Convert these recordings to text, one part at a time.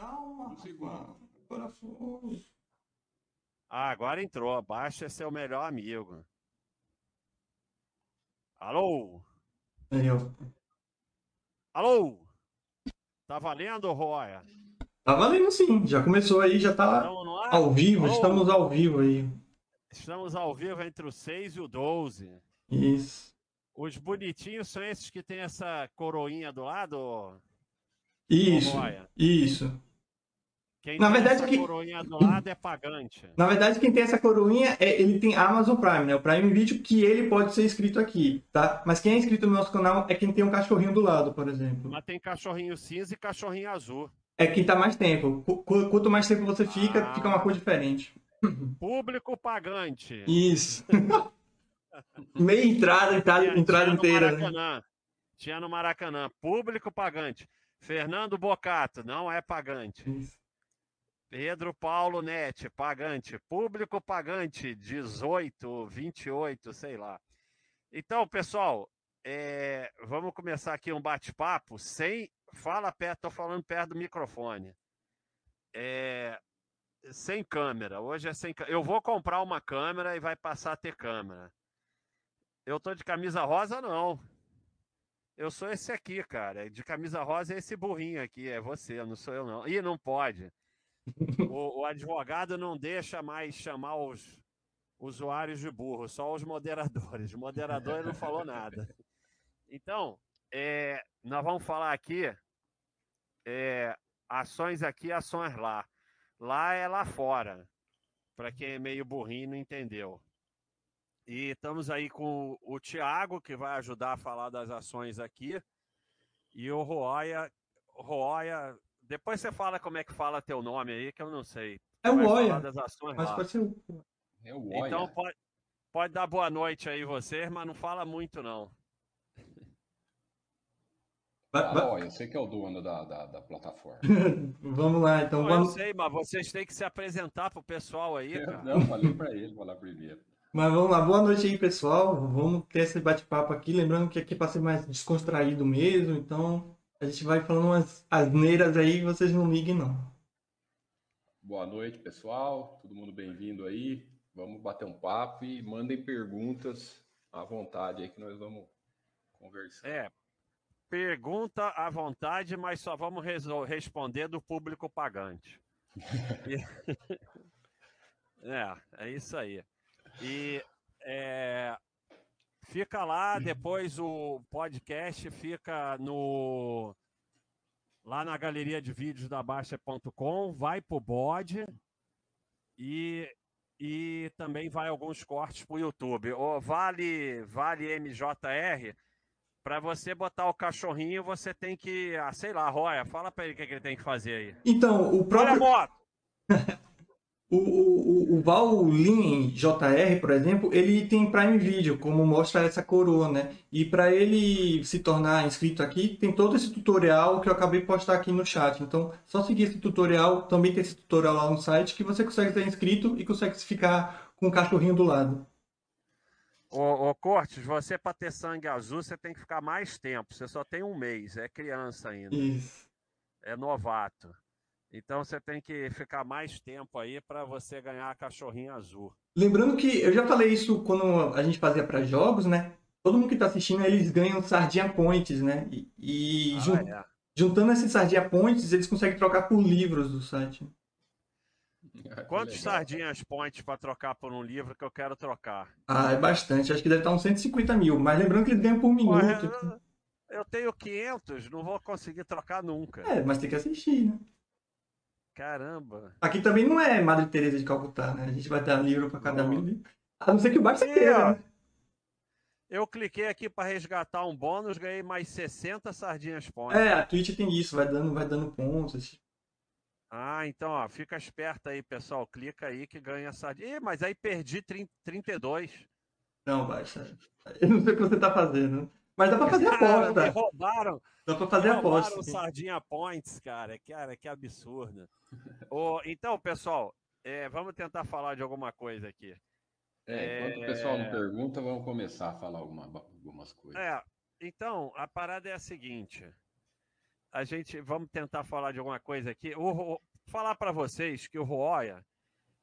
Calma, foi. Ah, agora entrou. Baixa é seu melhor amigo. Alô? Eu. Alô? Tá valendo, Roya? Tá valendo sim, já começou aí, já tá ao vivo, Alô? estamos ao vivo aí. Estamos ao vivo entre o 6 e o 12. Isso. Os bonitinhos são esses que tem essa coroinha do lado? Isso. Isso. Quem na verdade, essa que... coroinha do lado é pagante. Na verdade, quem tem essa coroinha, é, ele tem Amazon Prime, né? O Prime Video, que ele pode ser inscrito aqui, tá? Mas quem é inscrito no nosso canal é quem tem um cachorrinho do lado, por exemplo. Mas tem cachorrinho cinza e cachorrinho azul. É quem tá mais tempo. Quanto mais tempo você fica, ah. fica uma cor diferente. Público pagante. Isso. Meia entrada, entrada, tinha, entrada tinha inteira. Maracanã. Tinha no Maracanã. Público pagante. Fernando Bocato, não é pagante. Isso. Pedro Paulo Nete, pagante. Público pagante, 18, 28, sei lá. Então, pessoal, é, vamos começar aqui um bate-papo sem. Fala perto, tô falando perto do microfone. É, sem câmera. Hoje é sem Eu vou comprar uma câmera e vai passar a ter câmera. Eu tô de camisa rosa, não. Eu sou esse aqui, cara. De camisa rosa é esse burrinho aqui. É você, não sou eu, não. Ih, não pode o, o, advogado não deixa mais chamar os usuários de burro, só os moderadores. O moderador não falou nada. Então, é, nós vamos falar aqui é, ações aqui, ações lá. Lá é lá fora, para quem é meio burrinho não entendeu. E estamos aí com o Tiago, que vai ajudar a falar das ações aqui, e o Roya, Roya depois você fala como é que fala teu nome aí, que eu não sei. É o Oia. Mas lá. pode ser o... É o Oia. Então pode, pode dar boa noite aí vocês, mas não fala muito não. Ah, eu sei que é o dono da, da, da plataforma. vamos lá, então. Não, vamos... Eu sei, mas vocês têm que se apresentar pro pessoal aí, cara. Não, falei para ele, vou lá primeiro. Mas vamos lá, boa noite aí, pessoal. Vamos ter esse bate-papo aqui. Lembrando que aqui é para ser mais descontraído mesmo, então a gente vai falando umas asneiras aí, vocês não liguem não. Boa noite, pessoal. Todo mundo bem-vindo aí. Vamos bater um papo e mandem perguntas à vontade aí que nós vamos conversar. É, pergunta à vontade, mas só vamos responder do público pagante. é, é isso aí. E é, Fica lá, uhum. depois o podcast fica no lá na galeria de vídeos da Baixa.com, vai pro bode e, e também vai alguns cortes pro YouTube. O vale vale MJR para você botar o cachorrinho, você tem que, ah, sei lá, Roya, fala para ele o que, que, ele tem que fazer aí. Então, o próprio Olha a moto. O, o, o Valin JR, por exemplo, ele tem Prime Video, como mostra essa coroa, né? E para ele se tornar inscrito aqui, tem todo esse tutorial que eu acabei de postar aqui no chat. Então, só seguir esse tutorial, também tem esse tutorial lá no site, que você consegue ser inscrito e consegue ficar com o cachorrinho do lado. Ô, ô Cortes, você para ter sangue azul, você tem que ficar mais tempo. Você só tem um mês, é criança ainda. Isso. É novato. Então você tem que ficar mais tempo aí para você ganhar a cachorrinha azul. Lembrando que eu já falei isso quando a gente fazia para jogos, né? Todo mundo que está assistindo, eles ganham Sardinha Points, né? E, e ah, jun... é. juntando esses Sardinha Points, eles conseguem trocar por livros do site. Quantos sardinhas points para trocar por um livro que eu quero trocar? Ah, é bastante. Acho que deve estar uns 150 mil. Mas lembrando que eles ganham por minuto. eu tenho 500, não vou conseguir trocar nunca. É, mas tem que assistir, né? Caramba. Aqui também não é Madre Teresa de Calcutá, né? A gente vai dar livro para cada mil. A não ser que o Barça queira, né? Eu cliquei aqui para resgatar um bônus, ganhei mais 60 sardinhas pontos. É, a Twitch tem isso, vai dando, vai dando pontos. Ah, então, ó, fica esperto aí, pessoal. Clica aí que ganha sardinha. Ih, mas aí perdi 30, 32. Não, baixa. Eu não sei o que você tá fazendo. Mas dá pra fazer aposta. Me roubaram. Dá pra fazer roubaram aposta. Sardinha Points, cara. Cara, que absurdo. oh, então, pessoal, é, vamos tentar falar de alguma coisa aqui. É, enquanto é... o pessoal não pergunta, vamos começar a falar alguma, algumas coisas. É, então, a parada é a seguinte. a gente vamos tentar falar de alguma coisa aqui. O, o, falar para vocês que o Roya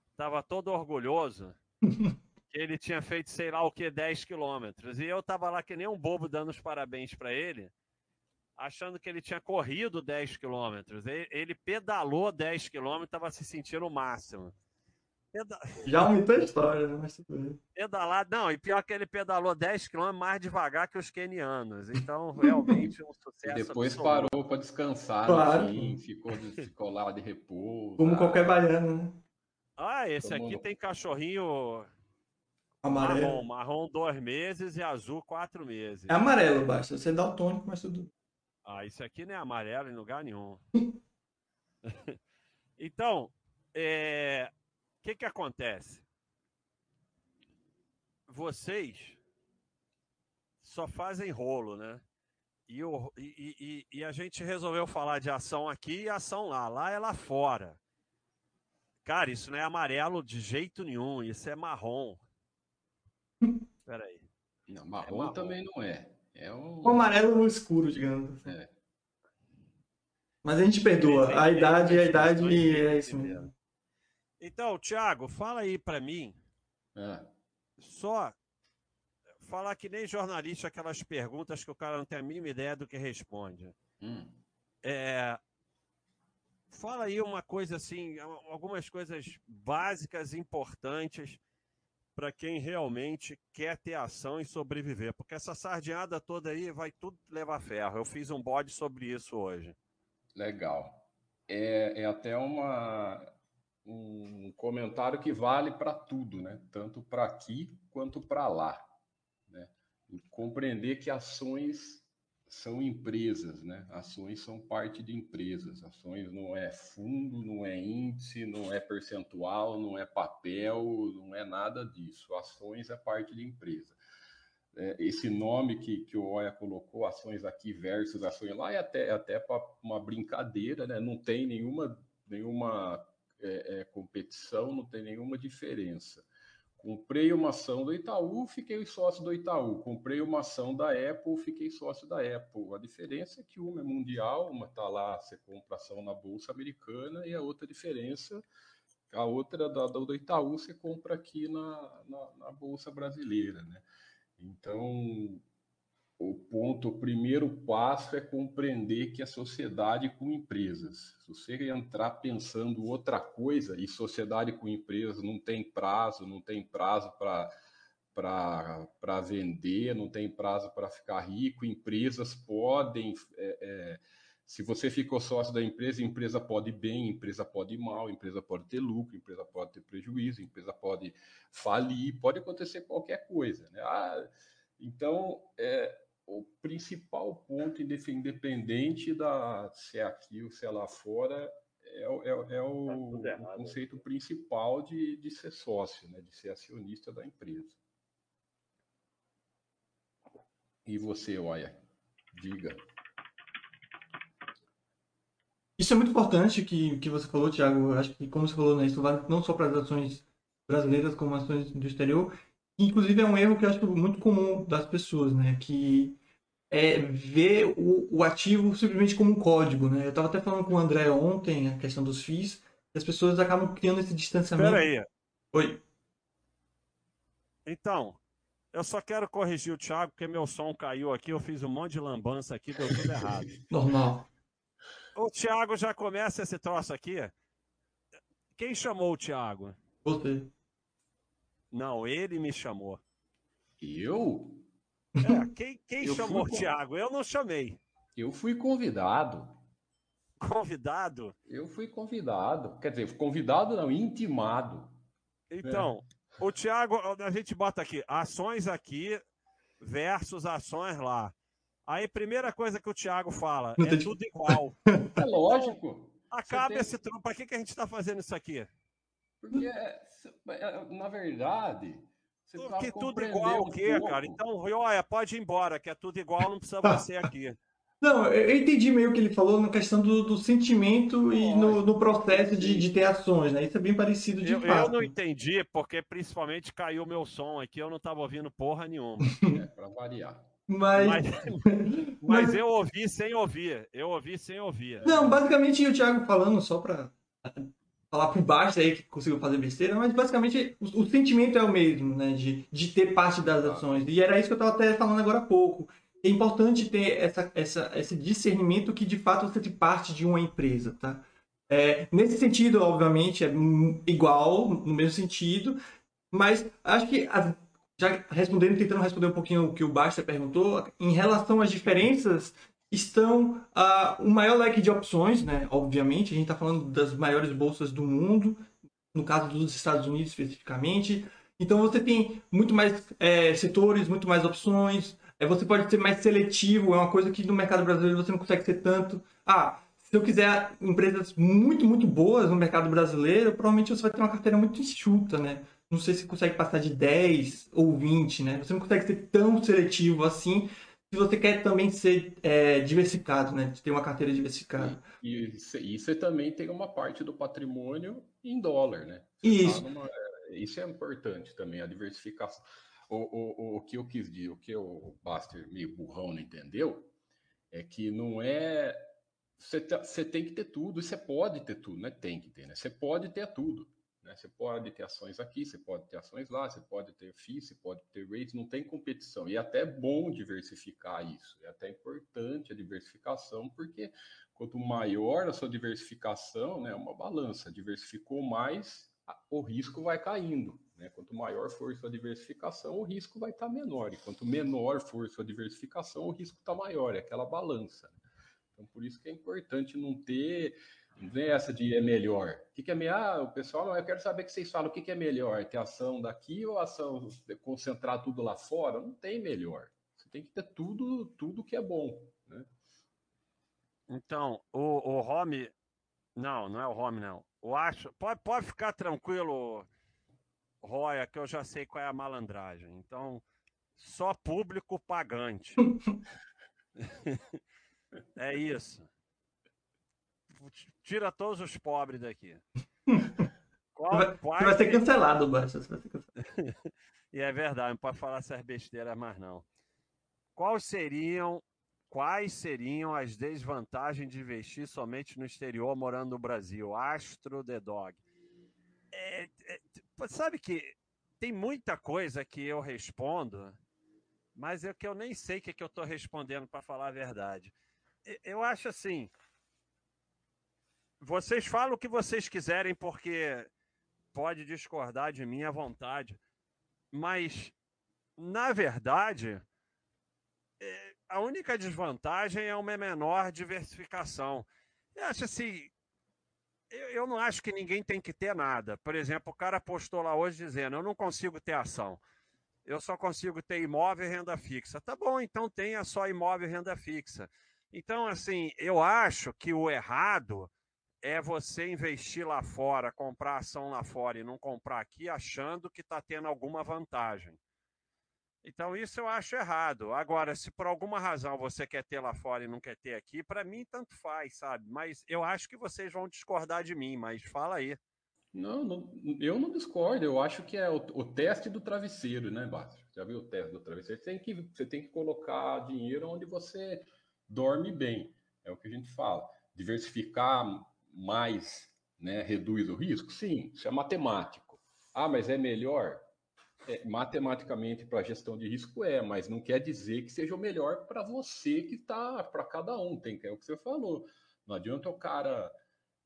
estava todo orgulhoso ele tinha feito sei lá o que 10 quilômetros e eu tava lá que nem um bobo dando os parabéns para ele, achando que ele tinha corrido 10 quilômetros. Ele, pedalou 10 quilômetros, estava se sentindo o máximo. Peda... Já aumentou a história, né? Mas tudo bem. Pedalar, não, e pior que ele pedalou 10 km mais devagar que os kenianos. Então, realmente, um sucesso. E depois absoluto. parou para descansar, Claro. assim, ficou, ficou lá de repouso. Como qualquer baiano, né? Ah, esse Tomou aqui tem cachorrinho Amarelo. marrom, marrom dois meses e azul quatro meses. É amarelo, basta. Você dá o tônico, mas tudo. Ah, isso aqui não é amarelo em lugar nenhum. então, é, o que que acontece? Vocês só fazem rolo, né? E, o- e- e- e a gente resolveu falar de ação aqui e ação lá. Lá é lá fora. Cara, isso não é amarelo de jeito nenhum, isso é marrom. Peraí. Não, marrom, É marrom. também não é. É um. O amarelo no escuro, digamos. assim. É. Mas a gente perdoa. A idade, a idade é isso Entenderam. mesmo. Então, Thiago, fala aí pra mim Ah, só falar que nem jornalista aquelas perguntas que o cara não tem a mínima ideia do que responde. hum. É, fala aí uma coisa assim, algumas coisas básicas, importantes para quem realmente quer ter ação e sobreviver, porque essa sardinhada toda aí vai tudo levar ferro. Eu fiz um bode sobre isso hoje. Legal. É, é até uma, um comentário que vale para tudo, né? Tanto para aqui quanto para lá. Né? E compreender que ações são empresas, né? Ações são parte de empresas. Ações não é fundo, não é índice, não é percentual, não é papel, não é nada disso. Ações é parte de empresa é, esse nome que, que o Oia colocou, ações aqui versus ações lá, é até, é até uma brincadeira, né? Não tem nenhuma, nenhuma é, é, competição, não tem nenhuma diferença. Comprei uma ação do Itaú, fiquei sócio do Itaú. Comprei uma ação da Apple, fiquei sócio da Apple. A diferença é que uma é mundial, uma está lá, você compra ação na Bolsa Americana, e a outra diferença, a outra da, do Itaú, você compra aqui na, na, na Bolsa Brasileira, né? Então, o ponto, o primeiro passo é compreender que a sociedade com empresas. Se você entrar pensando outra coisa, e sociedade com empresas não tem prazo, não tem prazo para para vender, não tem prazo para ficar rico, empresas podem. É, é, se você ficou sócio da empresa, empresa pode ir bem, empresa pode ir mal, empresa pode ter lucro, empresa pode ter prejuízo, empresa pode falir, pode acontecer qualquer coisa. Né? Ah, então, é, o principal ponto, independente da se é aqui ou se é lá fora, é, o- é é o, Tá errado, o conceito principal de, de ser sócio, né? de ser acionista da empresa. E você, Oia? Diga. Isso é muito importante que, que você falou, Thiago. Eu Acho que, como você falou, né, isso vale não só para as ações brasileiras, como ações do exterior. Inclusive, é um erro que eu acho muito comum das pessoas, né? Que é ver o, o ativo simplesmente como um código, né? Eu estava até falando com o André ontem, a questão dos FIIs, as pessoas acabam criando esse distanciamento. Espera aí. Oi. Então, eu só quero corrigir o Thiago, porque meu som caiu aqui, eu fiz um monte de lambança aqui, deu tudo errado. Normal. O Thiago já começa esse troço aqui. Quem chamou o Thiago? Você. Não, ele me chamou. Eu? É, quem, quem Eu chamou o Thiago? Eu não chamei. Eu fui convidado. Convidado? Eu fui convidado. Quer dizer, convidado não, intimado. Então, o Thiago, a gente bota aqui, ações aqui versus ações lá. Aí, primeira coisa que o Thiago fala, é tudo igual. É lógico. Acaba tem- esse trampo. Pra que, que a gente tá fazendo isso aqui? Porque, é, na verdade, você precisa Que tudo compreender igual um o quê, pouco. cara? Então, olha, pode ir embora, que é tudo igual, não precisa você aqui. Não, eu eu entendi meio o que ele falou na questão do, do sentimento e no, no processo de, de ter ações, né? Isso é bem parecido de Eu, eu fato. não entendi, porque principalmente caiu meu som aqui, eu não tava ouvindo porra nenhuma. É, para variar. Mas, Mas, mas, mas eu ouvi sem ouvir. Eu ouvi sem ouvir. Não, basicamente o Thiago falando só pra falar por baixo aí que conseguiu fazer besteira, mas basicamente o, o sentimento é o mesmo, né? De, de ter parte das ações. E era isso que eu estava até falando agora há pouco. É importante ter essa, essa, esse discernimento que de fato você tem parte de uma empresa, tá? É, nesse sentido, obviamente, é igual, no mesmo sentido, mas acho que, já respondendo, tentando responder um pouquinho o que o Basta perguntou, em relação às diferenças estão uh, um maior leque de opções, né? Obviamente, a gente está falando das maiores bolsas do mundo, no caso dos Estados Unidos especificamente. Então você tem muito mais é, setores, muito mais opções. É, você pode ser mais seletivo, é uma coisa que no mercado brasileiro você não consegue ser tanto. Ah, se eu quiser empresas muito, muito boas no mercado brasileiro, provavelmente você vai ter uma carteira muito enxuta, né? Não sei se consegue passar de 10 ou 20, né? Você não consegue ser tão seletivo assim, se você quer também ser é, diversificado, né? Ter uma carteira diversificada. E, e, e, você também tem uma parte do patrimônio em dólar, né? isso. Tá numa, é, isso é importante também, a diversificação. O, o, o, que eu quis dizer, o que o Baster meio burrão não entendeu, é que não é. Você, você tem que ter tudo, e você pode ter tudo, não é tem que ter, né? Você pode ter tudo. Né? Você pode ter ações aqui, você pode ter ações lá, você pode ter FII, você pode ter rates, não tem competição. E é até bom diversificar isso, é até importante a diversificação, porque quanto maior a sua diversificação, né, é uma balança, diversificou mais, o risco vai caindo. Né? Quanto maior for sua diversificação, o risco vai estar menor. E quanto menor for sua diversificação, o risco está maior. É aquela balança. Então, por isso que é importante não ter não vem essa de é melhor. O que, que é melhor? Ah, o pessoal, não, eu quero saber que vocês falam o que, que é melhor, ter ação daqui ou ação concentrar tudo lá fora? Não tem melhor. Você tem que ter tudo, tudo que é bom, né? Então, o, o Home, não, não é o Home, não. O acho, pode, pode ficar tranquilo, Roya, que eu já sei qual é a malandragem. Então, só público pagante. é isso tira todos os pobres daqui. Qual, vai, quais... vai ser cancelado, Basta. e é verdade, não pode falar essas besteiras mais não. Quais seriam, quais seriam as desvantagens de investir somente no exterior morando no Brasil? Astro The Dog. É, é, sabe que tem muita coisa que eu respondo, mas é que eu nem sei o que, que eu estou respondendo para falar a verdade. Eu acho assim, vocês falam o que vocês quiserem, porque pode discordar de mim à vontade. Mas, na verdade, é, a única desvantagem é uma menor diversificação. Eu acho assim. Eu, não acho que ninguém tem que ter nada. Por exemplo, o cara postou lá hoje dizendo: eu não consigo ter ação. Eu só consigo ter imóvel e renda fixa. Tá bom, então tenha só imóvel e renda fixa. Então, assim, eu acho que o errado é você investir lá fora, comprar ação lá fora e não comprar aqui, achando que está tendo alguma vantagem. Então, isso eu acho errado. Agora, se por alguma razão você quer ter lá fora e não quer ter aqui, para mim tanto faz, sabe? Mas eu acho que vocês vão discordar de mim, mas fala aí. Não, não eu não discordo. Eu acho que é o, o teste do travesseiro, né, Bárcio? Já viu o teste do travesseiro? Você tem, que, você tem que colocar dinheiro onde você dorme bem. É o que a gente fala. Diversificar mais né, reduz o risco? Sim, isso é matemático. Ah, mas é melhor? É, matematicamente, para a gestão de risco é, mas não quer dizer que seja o melhor para você que está, para cada um. Tem que é o que você falou. Não adianta o cara.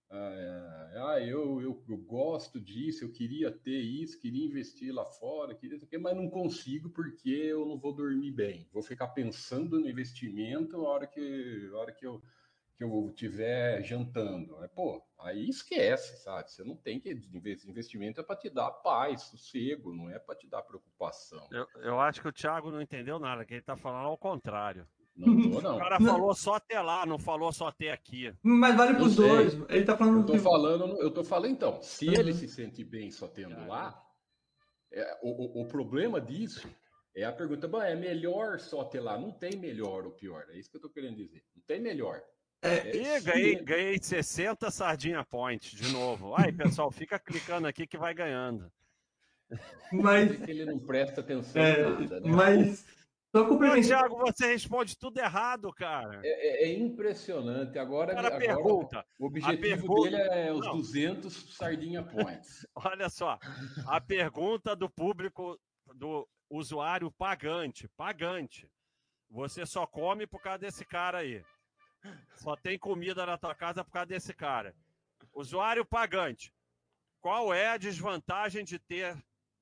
Ah, eu, eu, eu, gosto disso, eu queria ter isso, queria investir lá fora, queria mas não consigo porque eu não vou dormir bem. Vou ficar pensando no investimento na hora que, na hora que eu que eu estiver jantando. Né? Pô, aí esquece, sabe? Você não tem que investimento é para te dar paz, sossego, não é para te dar preocupação. Eu, eu acho que o Thiago não entendeu nada, que ele está falando ao contrário. Não, tô, não. O cara não. falou só até lá, não falou só até aqui. Mas vale para os dois. Ele tá falando. Eu tô falando, eu tô falando então. Se uhum. ele se sente bem só tendo lá, é, o, o, o, problema disso é a pergunta: é melhor só ter lá? Não tem melhor ou pior. É isso que eu tô querendo dizer. Não tem melhor. É, e ganhei, ganhei 60 sardinha point de novo. Aí, pessoal, fica clicando aqui que vai ganhando. Mas ele não presta atenção é, nada, né? Mas Só complementando. Thiago, você responde tudo errado, cara. É, é, é impressionante. Agora, agora pergunta. O objetivo pergunta... dele é os Não. 200 sardinha points. Olha só, a pergunta do público, do usuário pagante, pagante. Você só come por causa desse cara aí. Só tem comida na tua casa por causa desse cara. Usuário pagante. Qual é a desvantagem de ter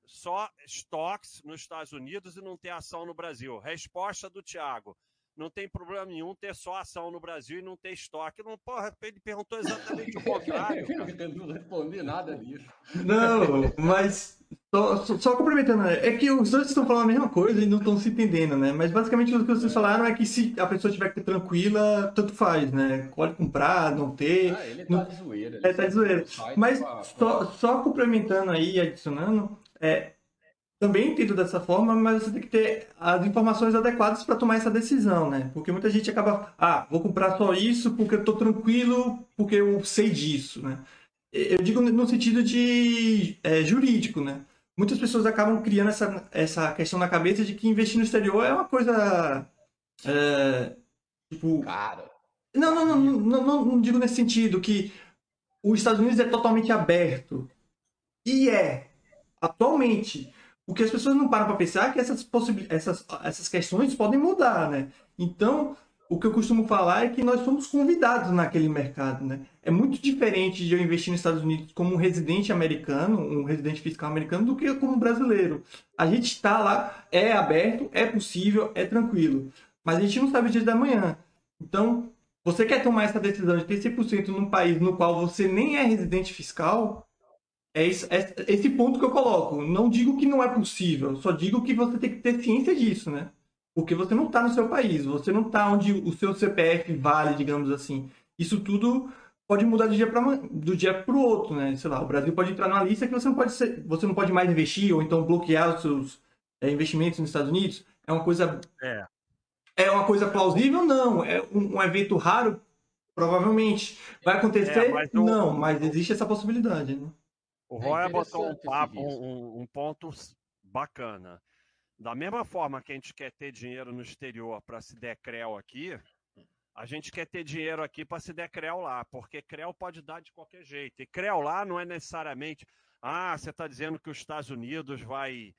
só estoques nos Estados Unidos e não ter ação no Brasil? Resposta do Tiago. Não tem problema nenhum ter só ação no Brasil e não ter estoque. Não, porra, ele perguntou exatamente o contrário. Eu não respondi nada disso. Não, mas só, só, só, complementando, né? é que os dois estão falando a mesma coisa e não estão se entendendo, né? Mas basicamente o que vocês falaram é que se a pessoa tiver que ter tranquila, tanto faz, né? Pode comprar, não ter. Ah, ele tá não... de zoeira. É, tá de zoeira. Mas só, só complementando aí, adicionando, é, também entendo dessa forma, mas você tem que ter as informações adequadas para tomar essa decisão, né? Porque muita gente acaba, ah, vou comprar só isso porque eu tô tranquilo, porque eu sei disso, né? Eu digo no sentido de é, jurídico, né? Muitas pessoas acabam criando essa, essa questão na cabeça de que investir no exterior é uma coisa. É, tipo. Cara. Não, não, não, não, não, não digo nesse sentido, que os Estados Unidos é totalmente aberto. E é. Atualmente. O que as pessoas não param para pensar é que essas, essas, essas questões podem mudar, né? Então, o que eu costumo falar é que nós somos convidados naquele mercado, né? É muito diferente de eu investir nos Estados Unidos como um residente americano, um residente fiscal americano, do que como brasileiro. A gente está lá, é aberto, é possível, é tranquilo. Mas a gente não sabe o dia da manhã. Então, você quer tomar essa decisão de ter 100% num país no qual você nem é residente fiscal, é esse, é esse ponto que eu coloco. Não digo que não é possível, só digo que você tem que ter ciência disso, né? Porque você não está no seu país, você não está onde o seu CPF vale, digamos assim. Isso tudo pode mudar do dia para do dia para o outro, né? Sei lá, o Brasil pode entrar numa lista que você não pode ser, você não pode mais investir ou então bloquear os seus é, investimentos nos Estados Unidos. É uma coisa é, é uma coisa plausível? Não. É um, um evento raro? Provavelmente. Vai acontecer? É, mas o... Não, mas existe essa possibilidade. Né? O Roy é botou um papo, um, um ponto bacana. Da mesma forma que a gente quer ter dinheiro no exterior para se der creu aqui, a gente quer ter dinheiro aqui para se der creu lá, porque creu pode dar de qualquer jeito. E creu lá não é necessariamente, ah, você está dizendo que os Estados Unidos vai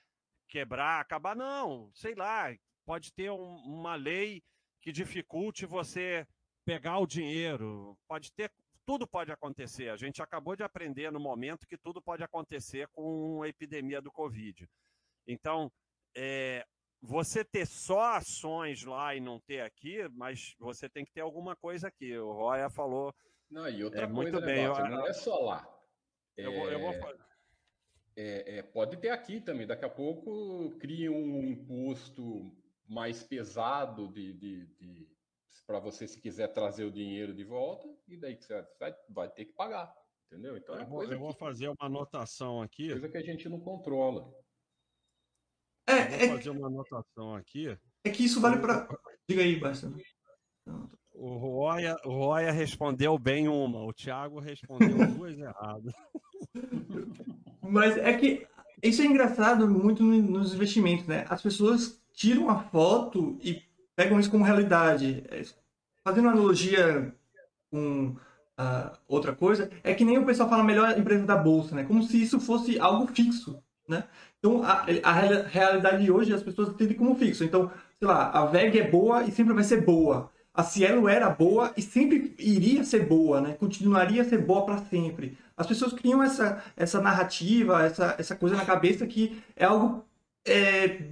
quebrar, acabar. Não, sei lá, pode ter um, uma lei que dificulte você pegar o dinheiro. Pode ter, tudo pode acontecer. A gente acabou de aprender no momento que tudo pode acontecer com a epidemia do Covid. Então, é, você ter só ações lá e não ter aqui, mas você tem que ter alguma coisa aqui. O Roya falou. Não, e outra é, coisa, muito bem. eu, não é só lá. Eu, é, eu vou é, é, pode ter aqui também. Daqui a pouco cria um imposto mais pesado de, de, de para você se quiser trazer o dinheiro de volta e daí que você vai, vai ter que pagar, entendeu? Então é eu, vou, eu vou fazer uma anotação aqui. Coisa que a gente não controla. É, vou é fazer uma anotação aqui. É que isso vale para. Diga aí, Basta. O Roya, o Roya respondeu bem uma, o Thiago respondeu duas erradas. Mas é que isso é engraçado muito nos investimentos, né? As pessoas tiram a foto e pegam isso como realidade. É, fazendo analogia com uh, outra coisa, é que nem o pessoal fala melhor empresa da bolsa, né? Como se isso fosse algo fixo, né? Então, a, a realidade de hoje as pessoas entendem como fixo. Então, sei lá, a VEG é boa e sempre vai ser boa. A Cielo era boa e sempre iria ser boa, né? Continuaria a ser boa para sempre. As pessoas criam essa, essa narrativa, essa, essa coisa na cabeça que é algo é,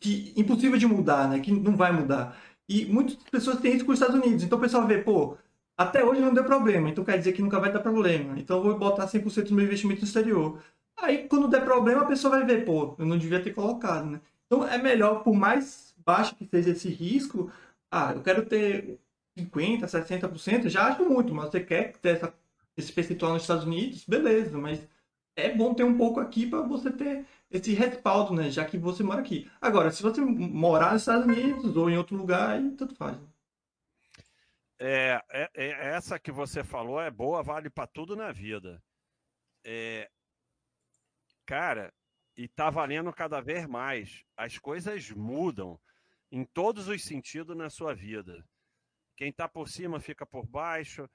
que impossível de mudar, né? Que não vai mudar. E muitas pessoas têm isso com os Estados Unidos. Então o pessoal vê, pô, até hoje não deu problema, então quer dizer que nunca vai dar problema. Então eu vou botar 100% do meu investimento no exterior. Aí, quando der problema, a pessoa vai ver, pô, eu não devia ter colocado, né? Então, é melhor, por mais baixo que seja esse risco, ah, eu quero ter 50%, 60%, já acho muito, mas você quer ter essa, esse percentual nos Estados Unidos, beleza, mas é bom ter um pouco aqui para você ter esse respaldo, né? Já que você mora aqui. Agora, se você morar nos Estados Unidos ou em outro lugar, aí tanto faz. Né? É, é, é, essa que você falou é boa, vale para tudo na vida. É, cara, e está valendo cada vez mais. As coisas mudam em todos os sentidos na sua vida. Quem está por cima fica por baixo,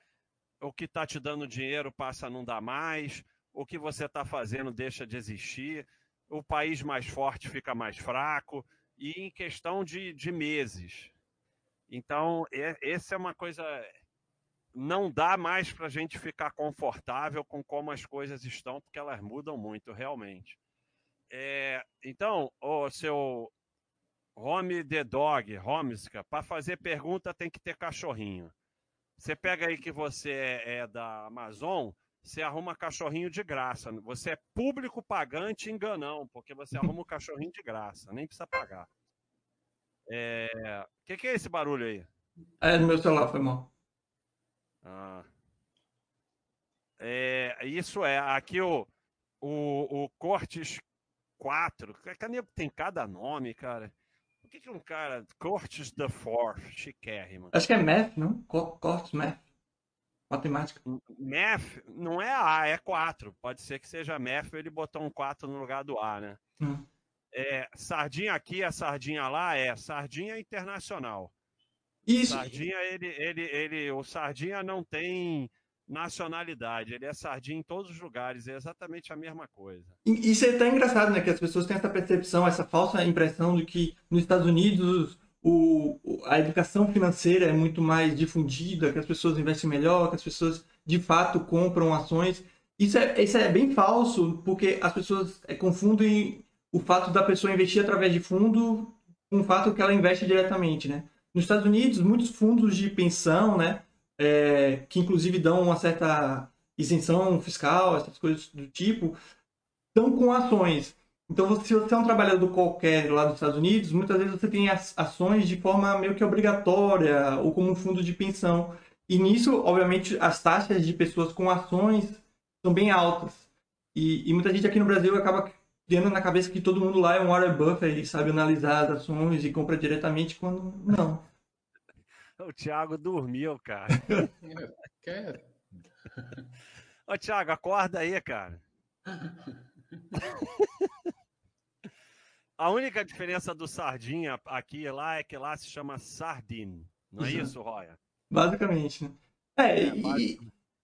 o que está te dando dinheiro passa a não dar mais, o que você está fazendo deixa de existir, o país mais forte fica mais fraco, e em questão de, de meses. Então, é, essa é uma coisa. Não dá mais para a gente ficar confortável com como as coisas estão, porque elas mudam muito, realmente. É, então, o seu Home the Dog, Homeska, para fazer pergunta tem que ter cachorrinho. Você pega aí que você é, é da Amazon, você arruma cachorrinho de graça. Você é público pagante enganão, porque você arruma o cachorrinho de graça, nem precisa pagar. O é... que, que, é esse barulho aí? É do meu celular, foi mal. Ah. É, isso é, aqui o, o, o Cortes 4, tem cada nome, cara. Por que, que um cara, Cortes the Fourth, chiquérrimo? Acho que é Math, não? Cortes Math. Matemática. Math não é A, é 4. Pode ser que seja Math ele botou um 4 no lugar do A, né? Hum. É, sardinha aqui, a sardinha lá é sardinha internacional. Isso. Sardinha, ele, ele, ele, o sardinha não tem nacionalidade, ele é sardinha em todos os lugares, é exatamente a mesma coisa. Isso é tão engraçado, né? Que as pessoas têm essa percepção, essa falsa impressão de que nos Estados Unidos o, a educação financeira é muito mais difundida, que as pessoas investem melhor, que as pessoas de fato compram ações. Isso é, isso é bem falso, porque as pessoas é, confundem o fato da pessoa investir através de fundo com o fato que ela investe diretamente, né? Nos Estados Unidos, muitos fundos de pensão, né, é, que inclusive dão uma certa isenção fiscal, essas coisas do tipo, estão com ações. Então, se você é um trabalhador qualquer lá dos Estados Unidos, muitas vezes você tem ações de forma meio que obrigatória ou como um fundo de pensão. E nisso, obviamente, as taxas de pessoas com ações são bem altas. E, e muita gente aqui no Brasil acaba tendo na cabeça que todo mundo lá é um Warren Buffett e sabe analisar as ações e compra diretamente quando não. O Thiago dormiu, cara. Quer? Ô, Thiago, acorda aí, cara. A única diferença do sardinha aqui e lá é que lá se chama sardine. Não é isso, Roya? Basicamente, né? É, é e,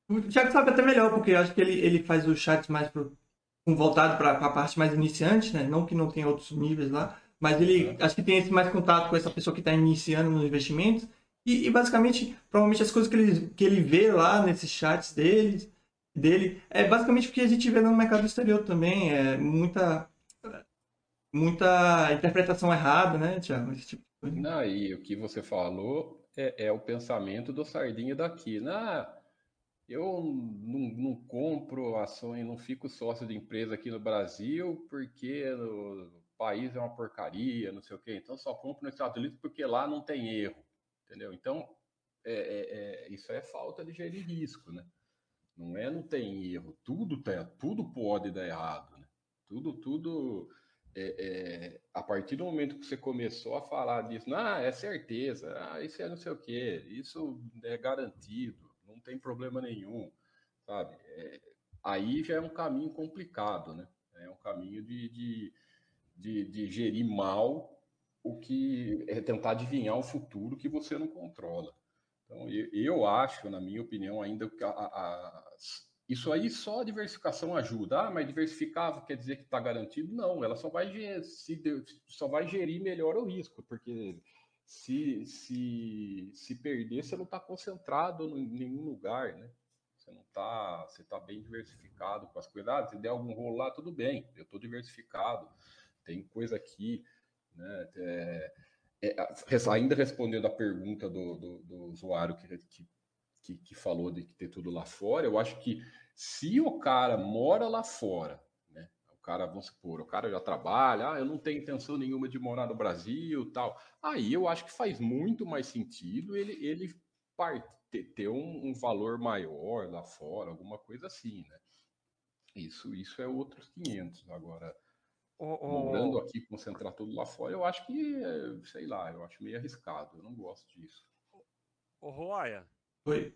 o Thiago sabe até melhor, porque eu acho que ele, ele faz o chat mais pro, voltado para a parte mais iniciante, né? Não que não tenha outros níveis lá, mas ele é. acho que tem esse mais contato com essa pessoa que está iniciando nos investimentos. E, e, basicamente, provavelmente as coisas que ele, que ele vê lá nesses chats dele, dele é basicamente o que a gente vê no mercado exterior também. É muita, muita interpretação errada, né, Tiago? Tipo. Não, e o que você falou é, é o pensamento do sardinha daqui. Na, eu não, não compro ações, não fico sócio de empresa aqui no Brasil porque o país é uma porcaria, não sei o quê. Então só compro nos Estados Unidos porque lá não tem erro, entendeu? Então é, é, é, isso é falta de gerir risco, né? Não é não tem erro, tudo tem, tudo pode dar errado, né? Tudo, tudo. É, é, a partir do momento que você começou a falar disso, ah, é certeza, ah, isso é não sei o quê, isso é garantido não tem problema nenhum, sabe? É, aí já é um caminho complicado, né? É um caminho de, de, de, de gerir mal o que é tentar adivinhar um futuro que você não controla. Então, eu, eu acho, na minha opinião, ainda que a, a, isso aí só a diversificação ajuda. Ah, mas diversificar quer dizer que está garantido? Não, ela só vai, se, só vai gerir melhor o risco, porque se, se, se perder, você não está concentrado em nenhum lugar, né? Você não está, você está bem diversificado com as coisas. Ah, se der algum rolo lá, tudo bem, eu estou diversificado, tem coisa aqui, né? É, é, ainda respondendo a pergunta do, do, do usuário que, que, que falou de ter tudo lá fora, eu acho que se o cara mora lá fora cara, vamos supor, o cara já trabalha, ah, eu não tenho intenção nenhuma de morar no Brasil tal. Aí eu acho que faz muito mais sentido ele, ele ter, ter um, um, valor maior lá fora, alguma coisa assim, né? Isso, isso é outros 500. Agora, oh, morando aqui, concentrar tudo lá fora, eu acho que, sei lá, eu acho meio arriscado, eu não gosto disso. Ô, Roya. Oi.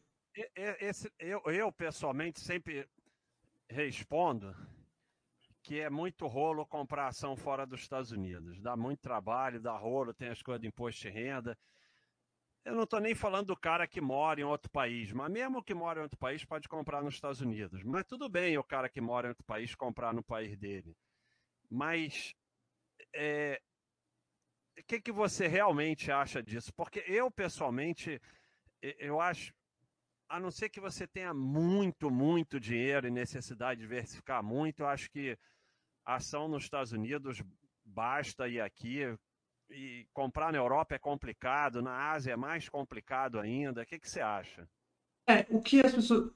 Esse, eu, eu, pessoalmente, sempre respondo que é muito rolo comprar ação fora dos Estados Unidos. Dá muito trabalho, dá rolo, tem as coisas de imposto de renda. Eu não estou nem falando do cara que mora em outro país, mas mesmo que mora em outro país pode comprar nos Estados Unidos. Mas tudo bem o cara que mora em outro país comprar no país dele. Mas é, o que, que você realmente acha disso? Porque eu, pessoalmente, eu acho, a não ser que você tenha muito, muito dinheiro e necessidade de diversificar muito, eu acho que a ação nos Estados Unidos basta ir aqui. E comprar na Europa é complicado, na Ásia é mais complicado ainda. O que, que você acha? É, o que as pessoas,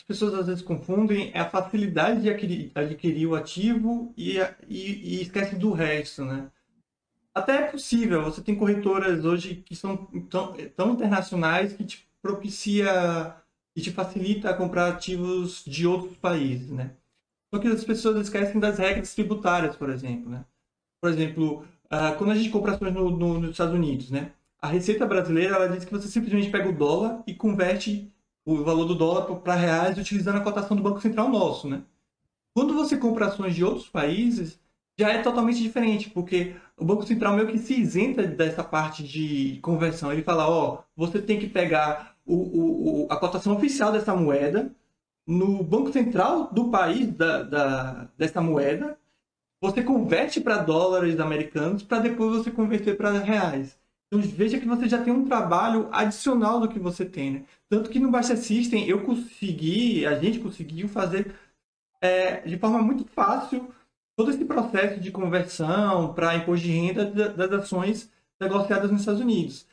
as pessoas às vezes confundem é a facilidade de adquirir, adquirir o ativo e, e, e esquece do resto, né? Até é possível. Você tem corretoras hoje que são tão, tão internacionais que te propicia e te facilita comprar ativos de outros países, né? Só que as pessoas esquecem das regras tributárias, por exemplo, né? Por exemplo, uh, quando a gente compra ações no, no, nos Estados Unidos, né? A Receita Brasileira, ela diz que você simplesmente pega o dólar e converte o valor do dólar para reais utilizando a cotação do Banco Central nosso, né? Quando você compra ações de outros países, já é totalmente diferente, porque o Banco Central meio que se isenta dessa parte de conversão. Ele fala, ó, você tem que pegar o, o, a cotação oficial dessa moeda no Banco Central do país da, da dessa moeda, você converte para dólares americanos para depois você converter para reais. Então veja que você já tem um trabalho adicional do que você tem, né? Tanto que no Baixa System eu consegui, a gente conseguiu fazer é, de forma muito fácil todo esse processo de conversão para imposto de renda das ações negociadas nos Estados Unidos.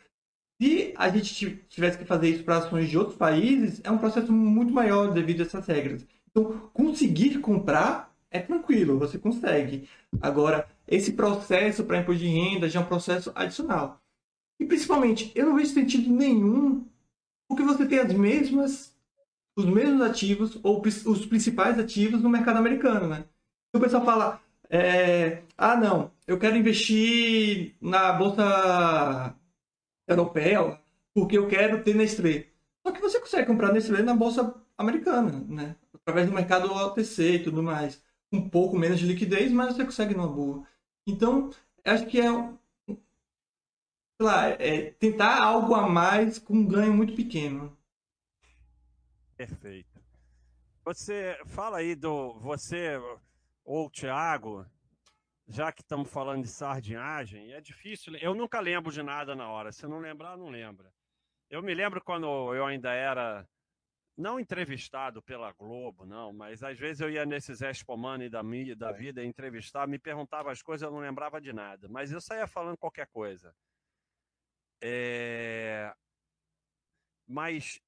Se a gente tivesse que fazer isso para ações de outros países, é um processo muito maior devido a essas regras. Então, conseguir comprar é tranquilo, você consegue. Agora, esse processo para imposto de renda já é um processo adicional. E principalmente, eu não vejo sentido nenhum porque você tem as mesmas, os mesmos ativos ou os principais ativos no mercado americano, né? o pessoal fala, é, ah, não, eu quero investir na bolsa europeia porque eu quero ter Nestlé. Só que você consegue comprar Nestlé na bolsa americana, né? Através do mercado OTC e tudo mais. Um pouco menos de liquidez, mas você consegue numa boa. Então, acho que é, lá, é tentar algo a mais com um ganho muito pequeno. Perfeito. Você fala aí do você ou Thiago, já que estamos falando de sardinhagem, é difícil. Eu nunca lembro de nada na hora. Se não lembrar, não lembra. Eu me lembro quando eu ainda era não entrevistado pela Globo, não, mas às vezes eu ia nesses Expo Money da, da vida entrevistar, me perguntava as coisas, eu não lembrava de nada, mas eu saía falando qualquer coisa. É... Mas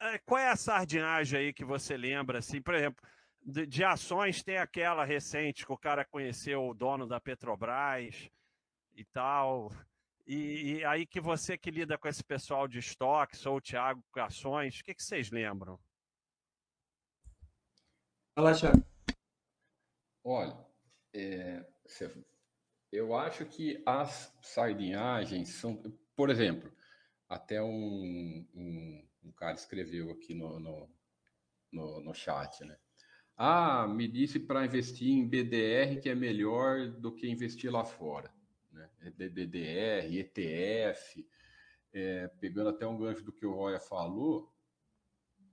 é, qual é a sardinhagem aí que você lembra, assim, por exemplo, de, de, ações tem aquela recente que o cara conheceu o dono da Petrobras e tal. E, e aí que você que lida com esse pessoal de estoque, sou o Thiago com ações, o que, que vocês lembram? Fala, Thiago. Olha, é, eu acho que as sardinhagens são, por exemplo, até um, um, um cara escreveu aqui no, no, no, no chat, né? Ah, me disse para investir em BDR que é melhor do que investir lá fora. Né? BDR, ETF, é, pegando até um gancho do que o Roya falou,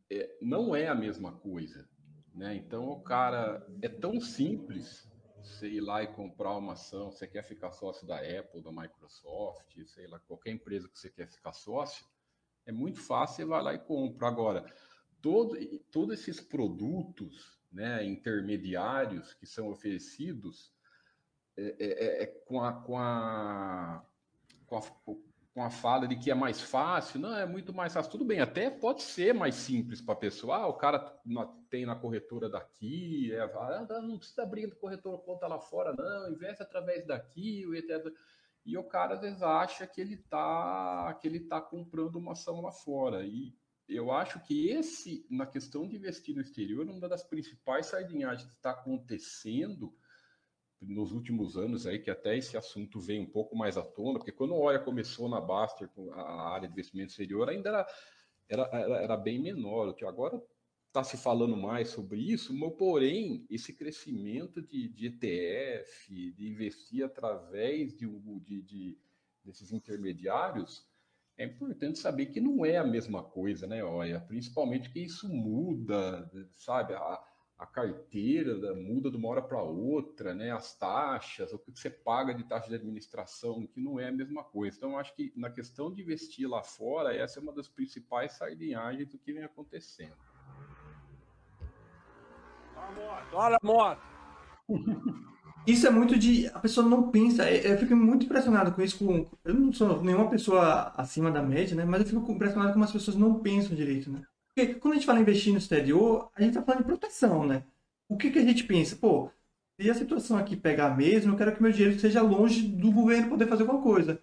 é, não é a mesma coisa. Né? Então, o cara é tão simples você ir lá e comprar uma ação, você quer ficar sócio da Apple, da Microsoft, sei lá, qualquer empresa que você quer ficar sócio, é muito fácil, você vai lá e compra. Agora, todo, todos esses produtos né, intermediários que são oferecidos é, é, é, é com, a, com, a, com, a, com a fala de que é mais fácil, não, é muito mais fácil. Tudo bem, até pode ser mais simples para a pessoa. Ah, o cara tem na corretora daqui, é, ah, não precisa abrir corretora conta lá fora, não, investe através daqui, etc. E o cara às vezes acha que ele está que ele tá comprando uma ação lá fora. E eu acho que esse, na questão de investir no exterior, uma das principais sardinhagens que está acontecendo nos últimos anos aí, que até esse assunto vem um pouco mais à tona, porque quando o Olha começou na Baster, a área de investimento exterior, ainda era, era, era, era bem menor, que agora está se falando mais sobre isso, mas, porém, esse crescimento de, de ETF, de investir através de, de, de, desses intermediários, é importante saber que não é a mesma coisa, né? Olha, principalmente que isso muda, sabe? A, a carteira muda de uma hora para outra, né? As taxas, o que você paga de taxa de administração, que não é a mesma coisa. Então, acho que na questão de investir lá fora, essa é uma das principais sardinhagens do que vem acontecendo. Olha a moto! Isso é muito de. A pessoa não pensa. É, eu fico muito impressionado com isso. Com, eu não sou nenhuma pessoa acima da média, né? Mas eu fico impressionado como as pessoas não pensam direito, né? Porque quando a gente fala investir no exterior, a gente tá falando de proteção, né? O que, que a gente pensa? Pô, se a situação aqui pegar mesmo, eu quero que meu dinheiro esteja longe do governo poder fazer alguma coisa.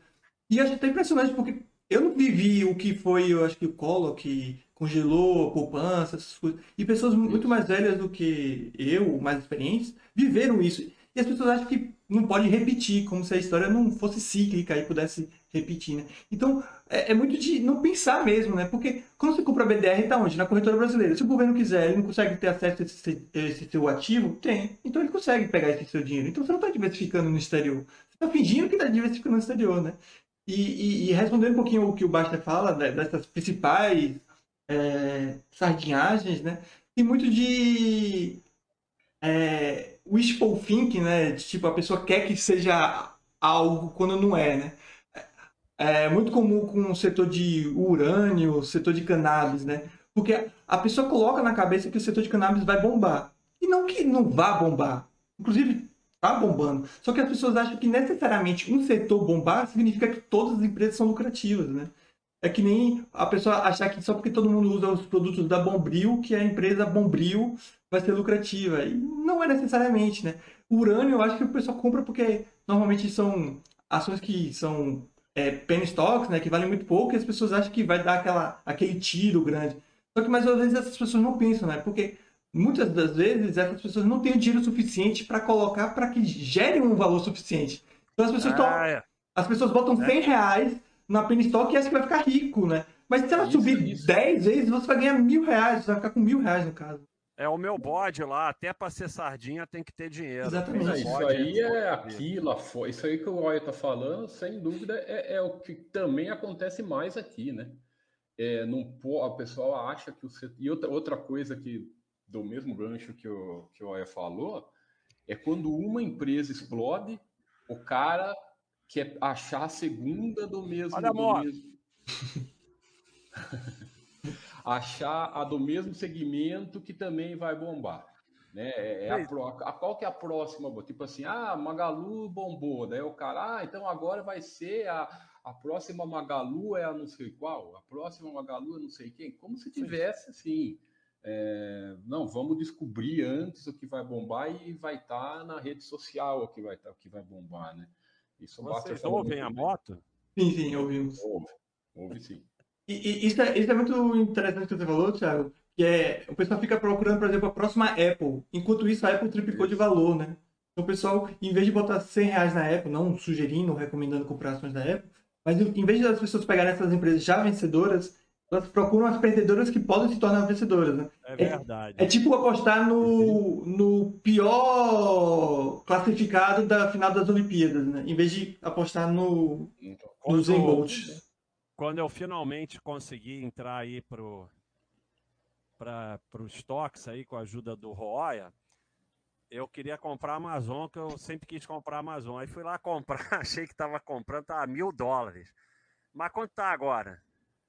E a gente tá impressionante porque eu não vivi o que foi, eu acho que o Collor que congelou poupança, essas coisas. E pessoas muito mais velhas do que eu, mais experientes, viveram isso. E as pessoas acham que não pode repetir, como se a história não fosse cíclica e pudesse repetir, né? Então, é, é, muito de não pensar mesmo, né? Porque quando você compra BDR, tá onde? Na corretora brasileira. Se o governo quiser, ele não consegue ter acesso a esse, esse seu ativo, tem. Então ele consegue pegar esse seu dinheiro. Então você não está diversificando no exterior. Você está fingindo que está diversificando no exterior, né? E, e, e, respondendo um pouquinho o que o Basta fala, né, dessas principais é, sardinhagens, né? Tem muito de é, wishful thinking, né? De, tipo, a pessoa quer que seja algo quando não é, né? É, muito comum com o setor de urânio, setor de cannabis, né? Porque a pessoa coloca na cabeça que o setor de cannabis vai bombar. E não que não vá bombar. Inclusive, tá bombando. Só que as pessoas acham que necessariamente um setor bombar significa que todas as empresas são lucrativas, né? É que nem a pessoa achar que só porque todo mundo usa os produtos da Bombril, que a empresa Bombril vai ser lucrativa. E não é necessariamente, né? Urânio, eu acho que o pessoal compra porque normalmente são ações que são é, penny stocks, né? Que valem muito pouco e as pessoas acham que vai dar aquela, aquele tiro grande. Só que mais às vezes essas pessoas não pensam, né? Porque muitas das vezes essas pessoas não têm o dinheiro suficiente para colocar para que gere um valor suficiente. Então as pessoas, ah, é. as pessoas botam 100 é. reais na penny stock e acha que vai ficar rico, né? Mas se ela isso, subir isso. 10 vezes, você vai ganhar mil reais, você vai ficar com mil reais no caso. É o meu bode lá, até para ser sardinha tem que ter dinheiro. Exatamente. É, isso aí é aquilo, isso aí que o Roy está falando, sem dúvida, é, é, o que também acontece mais aqui, né? É, não, a pessoa acha que o E outra, outra coisa que, do mesmo gancho que o, que o Roy falou, é quando uma empresa explode, o cara quer achar a segunda do mesmo. Olha a mesmo... achar a do mesmo segmento que também vai bombar. Né? É, é a, a, qual que é a próxima? Tipo assim, ah, Magalu bombou. Daí o cara, ah, então agora vai ser a, a próxima Magalu é a não sei qual, a próxima Magalu é não sei quem. Como se tivesse assim. É, não, vamos descobrir antes o que vai bombar e vai estar tá na rede social o que vai, tá, o que vai bombar, né? Isso Vocês ouvem a moto? Sim, sim, ouvimos. Ouve, ouve sim. E, e, isso, é, isso é muito interessante que você falou, Thiago, que é o pessoal fica procurando, por exemplo, a próxima Apple. Enquanto isso, a Apple triplicou de valor, né? Então o pessoal, em vez de botar 100 reais na Apple, não sugerindo, recomendando comprar ações da Apple, mas em vez das pessoas pegarem essas empresas já vencedoras, elas procuram as perdedoras que podem se tornar vencedoras, né? É verdade. É, é tipo apostar no, no pior classificado da final das Olimpíadas, né? Em vez de apostar no, então, no Zen Bolt quando eu finalmente consegui entrar aí pro para os estoques aí com a ajuda do Roya, eu queria comprar a Amazon, que eu sempre quis comprar a Amazon. Aí fui lá comprar, achei que estava comprando, tava mil dólares. Mas quanto tá agora?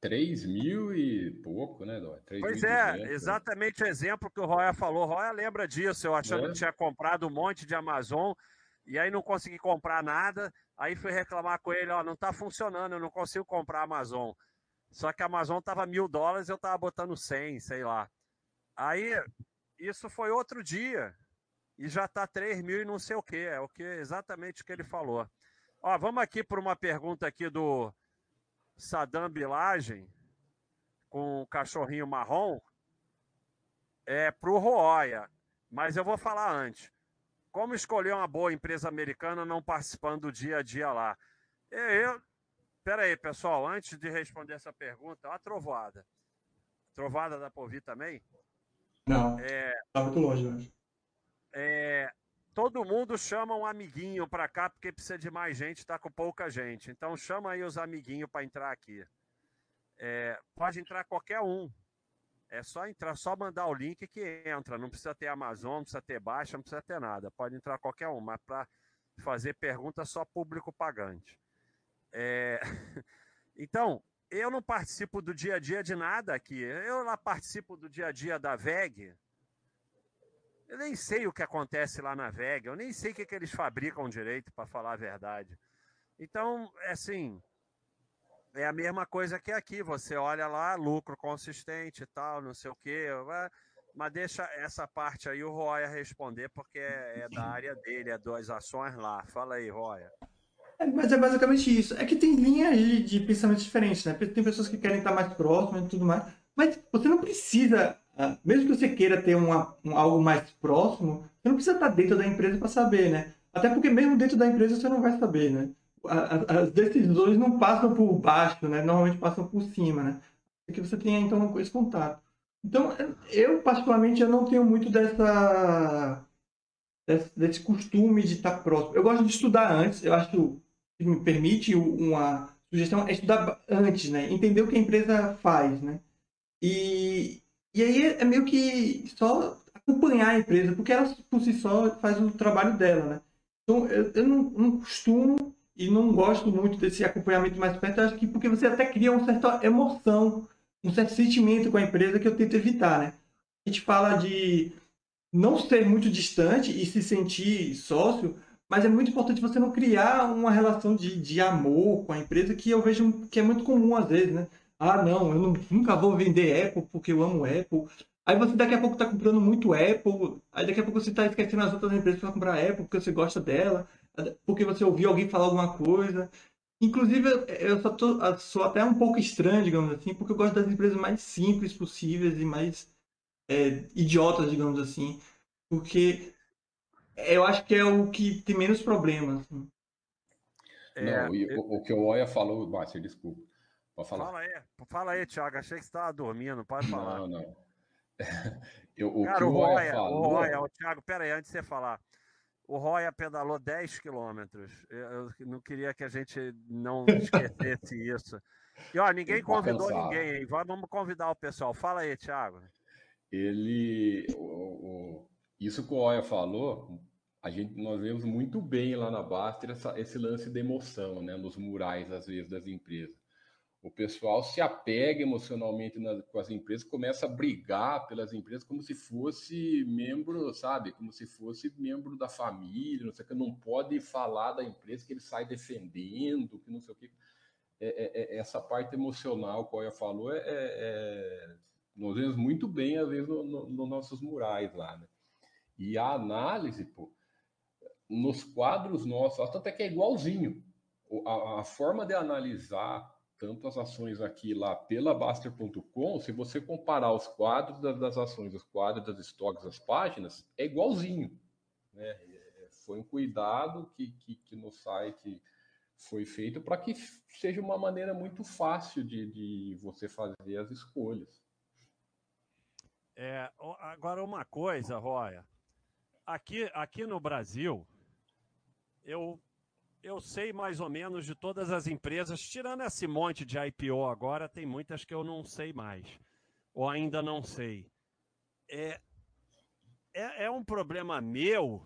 3 mil e pouco, né, Dó? Pois é, né? exatamente o exemplo que o Roya falou. Roya lembra disso, eu achando é. que tinha comprado um monte de Amazon e aí não consegui comprar nada. Aí fui reclamar com ele, ó, não tá funcionando, eu não consigo comprar Amazon. Só que a Amazon tava mil dólares, eu tava botando 100, sei lá. Aí, isso foi outro dia. E já tá 3 mil e não sei o que. É o que exatamente o que ele falou. Ó, vamos aqui por uma pergunta aqui do Sadam Bilagem, com o cachorrinho marrom. É pro Roya. Mas eu vou falar antes. Como escolher uma boa empresa americana não participando do dia a dia lá? Eu, Pera aí, pessoal, antes de responder essa pergunta, a trovoada. Trovada da Povi também? Não. É, tá muito longe, acho. É, todo mundo chama um amiguinho para cá porque precisa de mais gente, está com pouca gente. Então chama aí os amiguinhos para entrar aqui. É, pode entrar qualquer um. É só entrar, só mandar o link que entra. Não precisa ter Amazon, não precisa ter Baixa, não precisa ter nada. Pode entrar qualquer um, mas para fazer pergunta só público pagante. É... Então, eu não participo do dia a dia de nada aqui. Eu lá participo do dia a dia da VEG. Eu nem sei o que acontece lá na VEG. Eu nem sei o que, que eles fabricam direito, para falar a verdade. Então, é assim, é a mesma coisa que aqui. Você olha lá, lucro consistente e tal, não sei o quê. Mas deixa essa parte aí o Roya responder, porque é, é da área dele, é das ações lá. Fala aí, Roya. É, mas é basicamente isso. É que tem linhas de, de pensamento diferentes, né? Tem pessoas que querem estar mais próximas e tudo mais. Mas você não precisa, ah, mesmo que você queira ter uma, um, algo mais próximo, você não precisa estar dentro da empresa para saber, né? Até porque mesmo dentro da empresa você não vai saber, né? As decisões não passam por baixo, né? Normalmente passam por cima, né? Que você tenha então esse contato. Então, eu particularmente eu não tenho muito dessa desse, desse costume de estar próximo. Eu gosto de estudar antes. Eu acho que me permite uma sugestão é estudar antes, né? Entender o que a empresa faz, né? E e aí é meio que só acompanhar a empresa, porque ela por si só faz o trabalho dela, né? Então, eu, eu não, não costumo e não gosto muito desse acompanhamento mais perto, acho que porque você até cria uma certa emoção, um certo sentimento com a empresa que eu tento evitar, né? A gente fala de não ser muito distante e se sentir sócio, mas é muito importante você não criar uma relação de, de amor com a empresa que eu vejo que é muito comum às vezes, né? Ah, não, eu não, nunca vou vender Apple porque eu amo Apple. Aí você daqui a pouco está comprando muito Apple, aí daqui a pouco você está esquecendo as outras empresas para comprar Apple porque você gosta dela porque você ouviu alguém falar alguma coisa. Inclusive, eu só tô, sou até um pouco estranho, digamos assim, porque eu gosto das empresas mais simples possíveis e mais é, idiotas, digamos assim. Porque eu acho que é o que tem menos problemas. Assim. É, Não, e o, o, que o Oia falou, Márcio, desculpa. Pode falar. Fala aí, fala aí, Thiago. Achei que você estava dormindo, pode falar. Não, não. Eu, o Cara, que o, o Oia, falou... o Oia, o Thiago, pera aí, antes de você falar. O Roya pedalou 10 quilômetros. Eu, não queria que a gente não esquecesse isso. E ó, ninguém convidou ninguém, hein? Vamos convidar o pessoal. Fala aí, Thiago. Ele. O, o, isso que o Roya falou, a gente, nós vemos muito bem lá na Baster esse lance de emoção, né? Nos murais, às vezes, das empresas o pessoal se apega emocionalmente na, com as empresas, começa a brigar pelas empresas como se fosse membro, sabe? Como se fosse membro da família, não sei o que, não pode falar da empresa que ele sai defendendo, que não sei o que. É, é, é essa parte emocional o Oia falou, é, é, é, nós vemos muito bem, às vezes, nos no, no nossos murais lá, né? E a análise, pô, nos quadros nossos, tanto é que é igualzinho. A, a forma de analisar tanto as ações aqui lá pela Baster.com, se você comparar os quadros das, ações, os quadros das estoques, as páginas, é igualzinho. Né? É, foi um cuidado que, que, que no site foi feito para que seja uma maneira muito fácil de, de você fazer as escolhas. É, agora, uma coisa, Roya. Aqui, aqui no Brasil, eu eu sei mais ou menos de todas as empresas, tirando esse monte de IPO agora, tem muitas que eu não sei mais, ou ainda não sei. É, é, é um problema meu,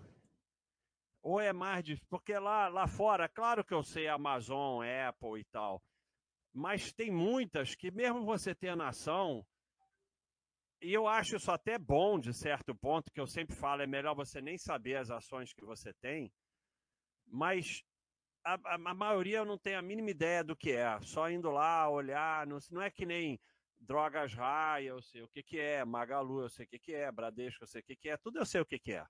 ou é mais de. Porque lá, lá fora, claro que eu sei Amazon, Apple e tal, mas tem muitas que, mesmo você tendo ação, e eu acho isso até bom de certo ponto, que eu sempre falo, é melhor você nem saber as ações que você tem, mas a, a, a, maioria não tem a mínima ideia do que é. Só indo lá, olhar, não, não é que nem Drogas Raia, eu sei o que, que é, Magalu, eu sei o que, que é, Bradesco, eu sei o que, que é, tudo eu sei o que, que é.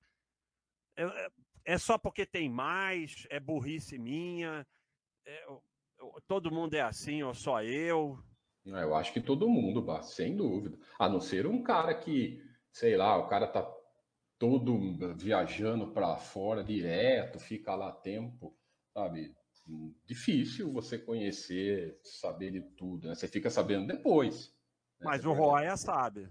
É, é, é só porque tem mais, é burrice minha, é, todo mundo é assim, ou só eu. Eu acho que todo mundo, sem dúvida. A não ser um cara que, sei lá, o cara tá todo viajando para fora direto, fica lá tempo sabe? Difícil você conhecer, saber de tudo, né? Você fica sabendo depois. Né? Mas o Roya sabe.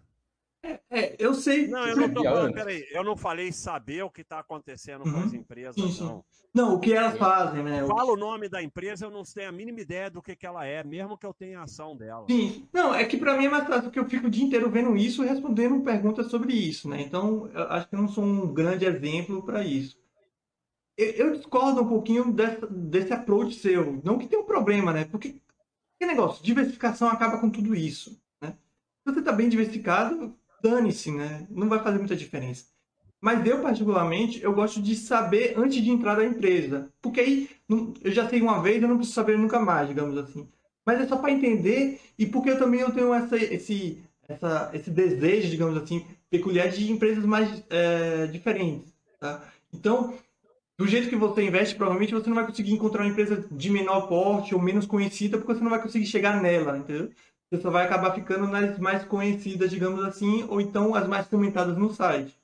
É, é, eu sei. Não, eu não tô falando, peraí, eu não falei saber o que está acontecendo uhum. com as empresas, sim, sim. não. Não, o que elas fazem, né? Fala o nome da empresa, eu não tenho a mínima ideia do que, que ela é, mesmo que eu tenha a ação dela. Sim, não, é que para mim é mais fácil, porque eu fico o dia inteiro vendo isso e respondendo perguntas sobre isso, né? Então, eu acho que eu não sou um grande exemplo para isso. Eu, discordo um pouquinho desse, desse approach seu. Não que tenha um problema, né? Porque, que negócio, diversificação acaba com tudo isso, né? Se você está bem diversificado, dane-se, né? Não vai fazer muita diferença. Mas eu, particularmente, eu gosto de saber antes de entrar na empresa. Porque aí eu já sei uma vez, eu não preciso saber nunca mais, digamos assim. Mas é só para entender e porque eu também eu tenho essa, esse, essa, esse desejo, digamos assim, peculiar de empresas mais é, diferentes. Tá? Então, do jeito que você investe, provavelmente você não vai conseguir encontrar uma empresa de menor porte ou menos conhecida, porque você não vai conseguir chegar nela, entendeu? Você só vai acabar ficando nas mais conhecidas, digamos assim, ou então as mais comentadas no site.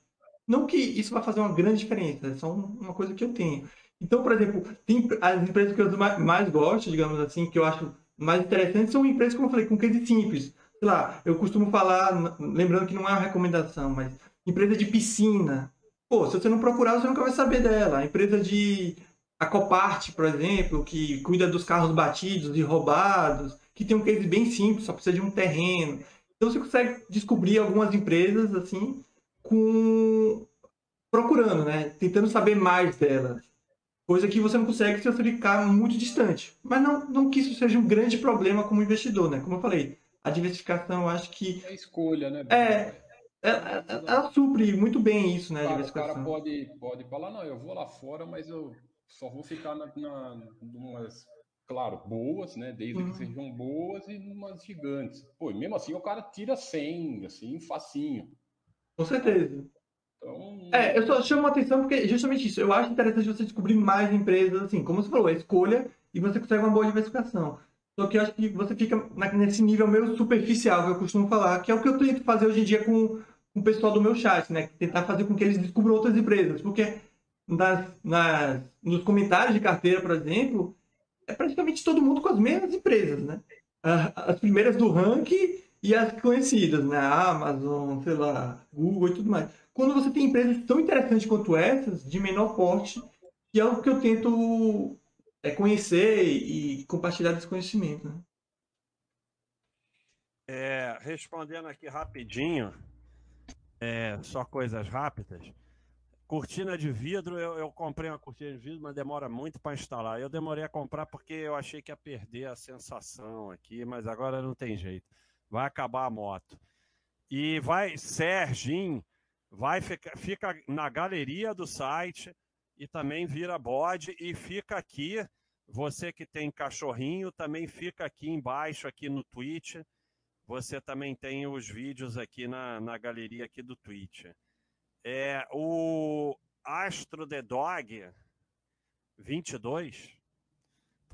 Não que isso vai fazer uma grande diferença, é só uma coisa que eu tenho. Então, por exemplo, tem as empresas que eu mais gosto, digamos assim, que eu acho mais interessantes, são empresas, como eu falei, com case simples. Sei lá, eu costumo falar, lembrando que não é uma recomendação, mas empresa de piscina. Pô, se você não procurar, você nunca vai saber dela. A empresa de a Copart, por exemplo, que cuida dos carros batidos e roubados, que tem um case bem simples, só precisa de um terreno. Então você consegue descobrir algumas empresas assim com procurando, né? Tentando saber mais delas. Coisa que você não consegue se você ficar muito distante. Mas não, não que isso seja um grande problema como investidor, né? Como eu falei, a diversificação eu acho que. É escolha, né? É. Ela, ela, ela supre muito bem isso, né? Claro, o cara pode, pode falar, não, eu vou lá fora, mas eu só vou ficar na, na numas, claro, boas, né? Desde uhum. que sejam boas e umas gigantes. Pô, mesmo assim o cara tira 100, assim, facinho. Com certeza. Então... É, eu só chamo a atenção porque justamente isso. Eu acho interessante você descobrir mais empresas, assim, como você falou, a escolha e você consegue uma boa diversificação. Só que eu acho que você fica nesse nível meio superficial que eu costumo falar, que é o que eu tento fazer hoje em dia com o pessoal do meu chat, né? Tentar fazer com que eles descubram outras empresas. Porque nas, nas, nos comentários de carteira, por exemplo, é praticamente todo mundo com as mesmas empresas, né? As primeiras do ranking e as conhecidas, né? Amazon, sei lá, Google e tudo mais. Quando você tem empresas tão interessantes quanto essas, de menor porte, que é algo que eu tento é, conhecer e compartilhar desse conhecimento. Né? É, respondendo aqui rapidinho, é, só coisas rápidas. Cortina de vidro, eu, eu, comprei uma cortina de vidro, mas demora muito para instalar. Eu demorei a comprar porque eu achei que ia perder a sensação aqui, mas agora não tem jeito vai acabar a moto. E vai, Serginho, vai ficar, fica na galeria do site e também vira bode e fica aqui. Você que tem cachorrinho também fica aqui embaixo, aqui no Twitch. Você também tem os vídeos aqui na, na galeria aqui do Twitch. É, o Astro The Dog 22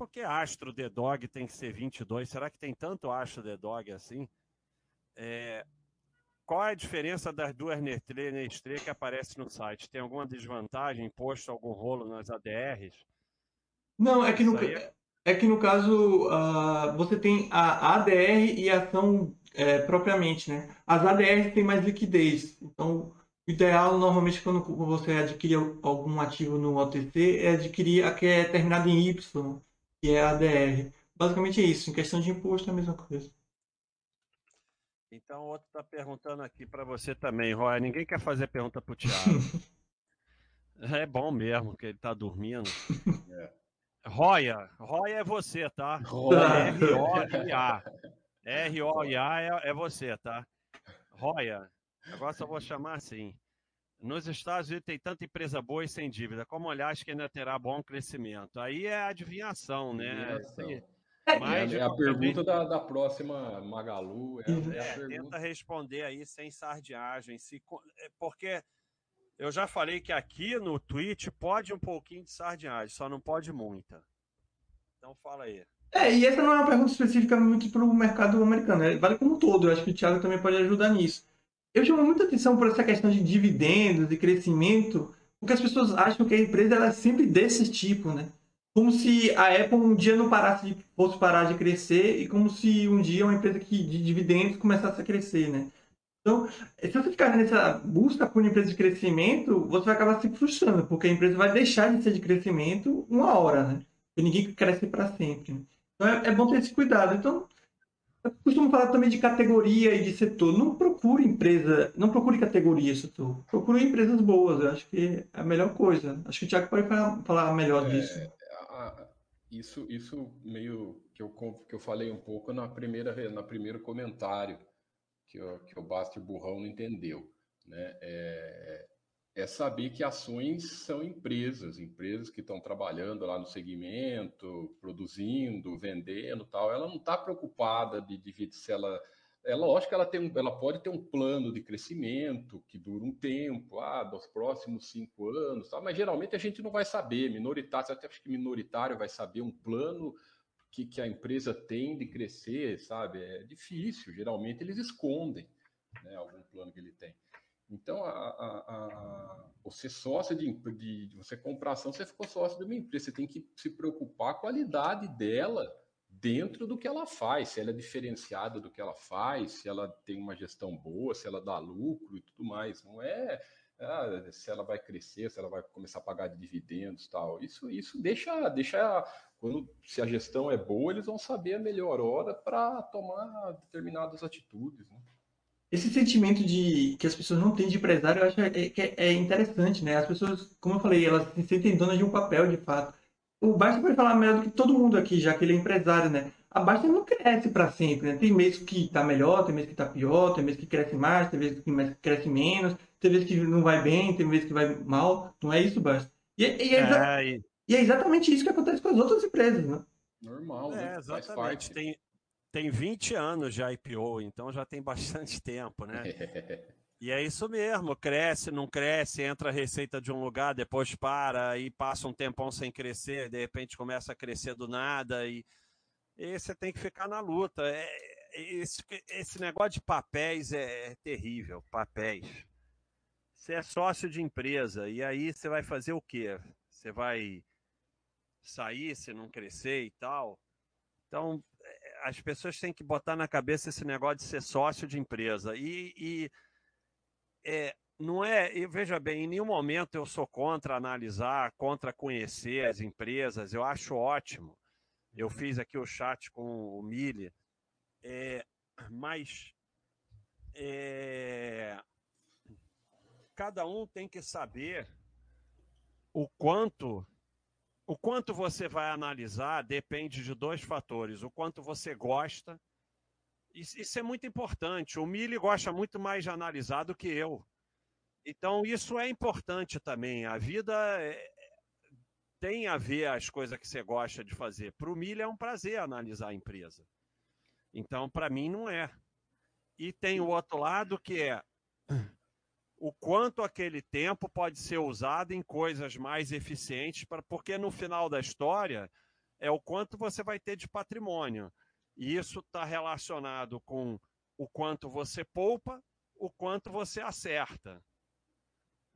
por que Astro The Dog tem que ser 22? Será que tem tanto Astro The Dog assim? É... Qual é a diferença das duas Nestlé Nestlé que aparece no site? Tem alguma desvantagem, posto algum rolo nas ADRs? Não, é que no, é... é... que no caso uh, você tem a ADR e a ação é, propriamente, né? As ADRs têm mais liquidez, então o ideal, normalmente, quando você adquire algum ativo no OTC, é adquirir a que é terminada em Y, que é a ADR. Basicamente é isso. Em questão de imposto é a mesma coisa. Então, outro está perguntando aqui para você também, Roy. Ninguém quer fazer pergunta para o Thiago. é bom mesmo que ele está dormindo. É. Roya, Roya é você, tá? R-O-I-A. R-O-I-A é, é você, tá? Roya, agora só vou chamar assim. Nos Estados Unidos tem tanta empresa boa e sem dívida. Como olhar, acho que ainda terá bom crescimento. Aí é adivinhação, né? Adivinhação. Mas, é, é a pergunta da, da próxima Magalu. É, é a pergunta... Tenta responder aí sem sardiagem. Se, é, porque eu já falei que aqui no Twitch pode um pouquinho de sardiagem, só não pode muita. Então fala aí. É, e essa não é uma pergunta específica muito para o mercado americano, né? vale como um todo. Eu acho que o Thiago também pode ajudar nisso eu chamo muita atenção por essa questão de dividendos e crescimento, porque as pessoas acham que a empresa ela é sempre desse tipo, né? Como se a Apple um dia não parasse de, fosse parar de crescer e como se um dia uma empresa que, de dividendos começasse a crescer, né? Então, se você ficar nessa busca por empresa de crescimento, você vai acabar se frustrando, porque a empresa vai deixar de ser de crescimento uma hora, né? Porque ninguém cresce para sempre. Né? Então, é, é bom ter esse cuidado. Então, eu costumo falar também de categoria e de setor. Não procure empresa, não procure categoria setor. Procure empresas boas. Eu acho que é a melhor coisa. Acho que o Thiago pode falar, melhor é, disso. isso, isso meio que eu, que eu falei um pouco na primeira, na primeiro comentário que, o, que o Basti Burrão não entendeu. Né? É, é saber que ações são empresas, empresas que estão trabalhando lá no segmento, produzindo, vendendo, tal. Ela não está preocupada de, de se ela é lógico que ela, tem ela pode ter um plano de crescimento que dura um tempo, ah, dos próximos cinco anos, tal, mas geralmente a gente não vai saber. Minoritário, até acho que minoritário vai saber um plano que, que a empresa tem de crescer, sabe? É difícil. Geralmente eles escondem né, algum plano que ele tem. Então, a, a, a, você sócio de, de, de, você comprar ação, você ficou sócio de uma empresa. Você tem que se preocupar com a qualidade dela dentro do que ela faz, se ela é diferenciada do que ela faz, se ela tem uma gestão boa, se ela dá lucro e tudo mais. Não é ah, se ela vai crescer, se ela vai começar a pagar dividendos tal. Isso, isso deixa, deixa quando se a gestão é boa, eles vão saber a melhor hora para tomar determinadas atitudes. Né? esse sentimento de que as pessoas não têm de empresário, eu acho é, é, é interessante, né? As pessoas, como eu falei, elas se sentem donas de um papel, de fato. O Basta pode falar melhor do que todo mundo aqui, já que ele é empresário, né? A Basta não cresce para sempre, né? Tem mês que tá melhor, tem mês que tá pior, tem mês que cresce mais, tem mês que cresce menos, tem mês que não vai bem, tem mês que vai mal. Não é isso, Basta? E, e, é, é, e... é exatamente isso que acontece com as outras empresas, né? Normal, né? É, exatamente. Tem, tem 20 anos de IPO, então já tem bastante tempo, né? E é isso mesmo, cresce, não cresce, entra a receita de um lugar, depois para e passa um tempão sem crescer, de repente começa a crescer do nada e, e você tem que ficar na luta. É, esse, esse negócio de papéis é, é terrível, papéis. Você é sócio de empresa e aí você vai fazer o quê? Você vai sair se não crescer e tal? Então, as pessoas têm que botar na cabeça esse negócio de ser sócio de empresa. E, e é, não é, e veja bem, em nenhum momento eu sou contra analisar, contra conhecer as empresas, eu acho ótimo. Eu fiz aqui o chat com o Mili, é, mas é, cada um tem que saber o quanto o quanto você vai analisar depende de dois fatores: o quanto você gosta. Isso é muito importante. O Mili gosta muito mais de analisar do que eu. Então, isso é importante também. A vida é... tem a ver as coisas que você gosta de fazer. Para o Mili é um prazer analisar a empresa. Então, para mim, não é. E tem o outro lado que é o quanto aquele tempo pode ser usado em coisas mais eficientes, para, porque no final da história é o quanto você vai ter de patrimônio. E isso está relacionado com o quanto você poupa, o quanto você acerta.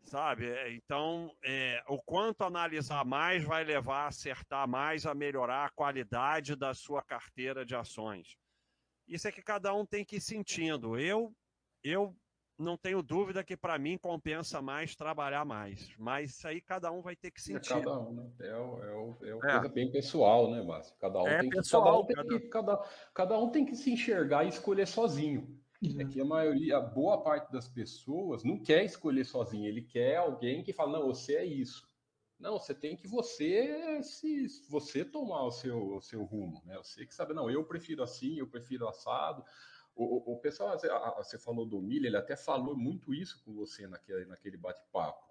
Sabe? É, então, é, o quanto analisar mais vai levar a acertar mais, a melhorar a qualidade da sua carteira de ações. Isso é que cada um tem que ir sentindo. Eu, eu não tenho dúvida que para mim compensa mais trabalhar mais. Mas isso aí cada um vai ter que é sentir. É cada um, né? É, é, é uma é. coisa bem pessoal, né, Márcio? Cada um, é tem, pessoal, que, cada, um tem que, cada, cada um tem que se enxergar e escolher sozinho. Uhum. É que a maioria, a boa parte das pessoas não quer escolher sozinho, ele quer alguém que fala, não, você é isso. Não, você tem que você se você tomar o seu, o seu rumo, né? Você que sabe, não, eu prefiro assim, eu prefiro assado. O, o, pessoal, você falou do Milha, ele até falou muito isso com você naquele, naquele bate-papo.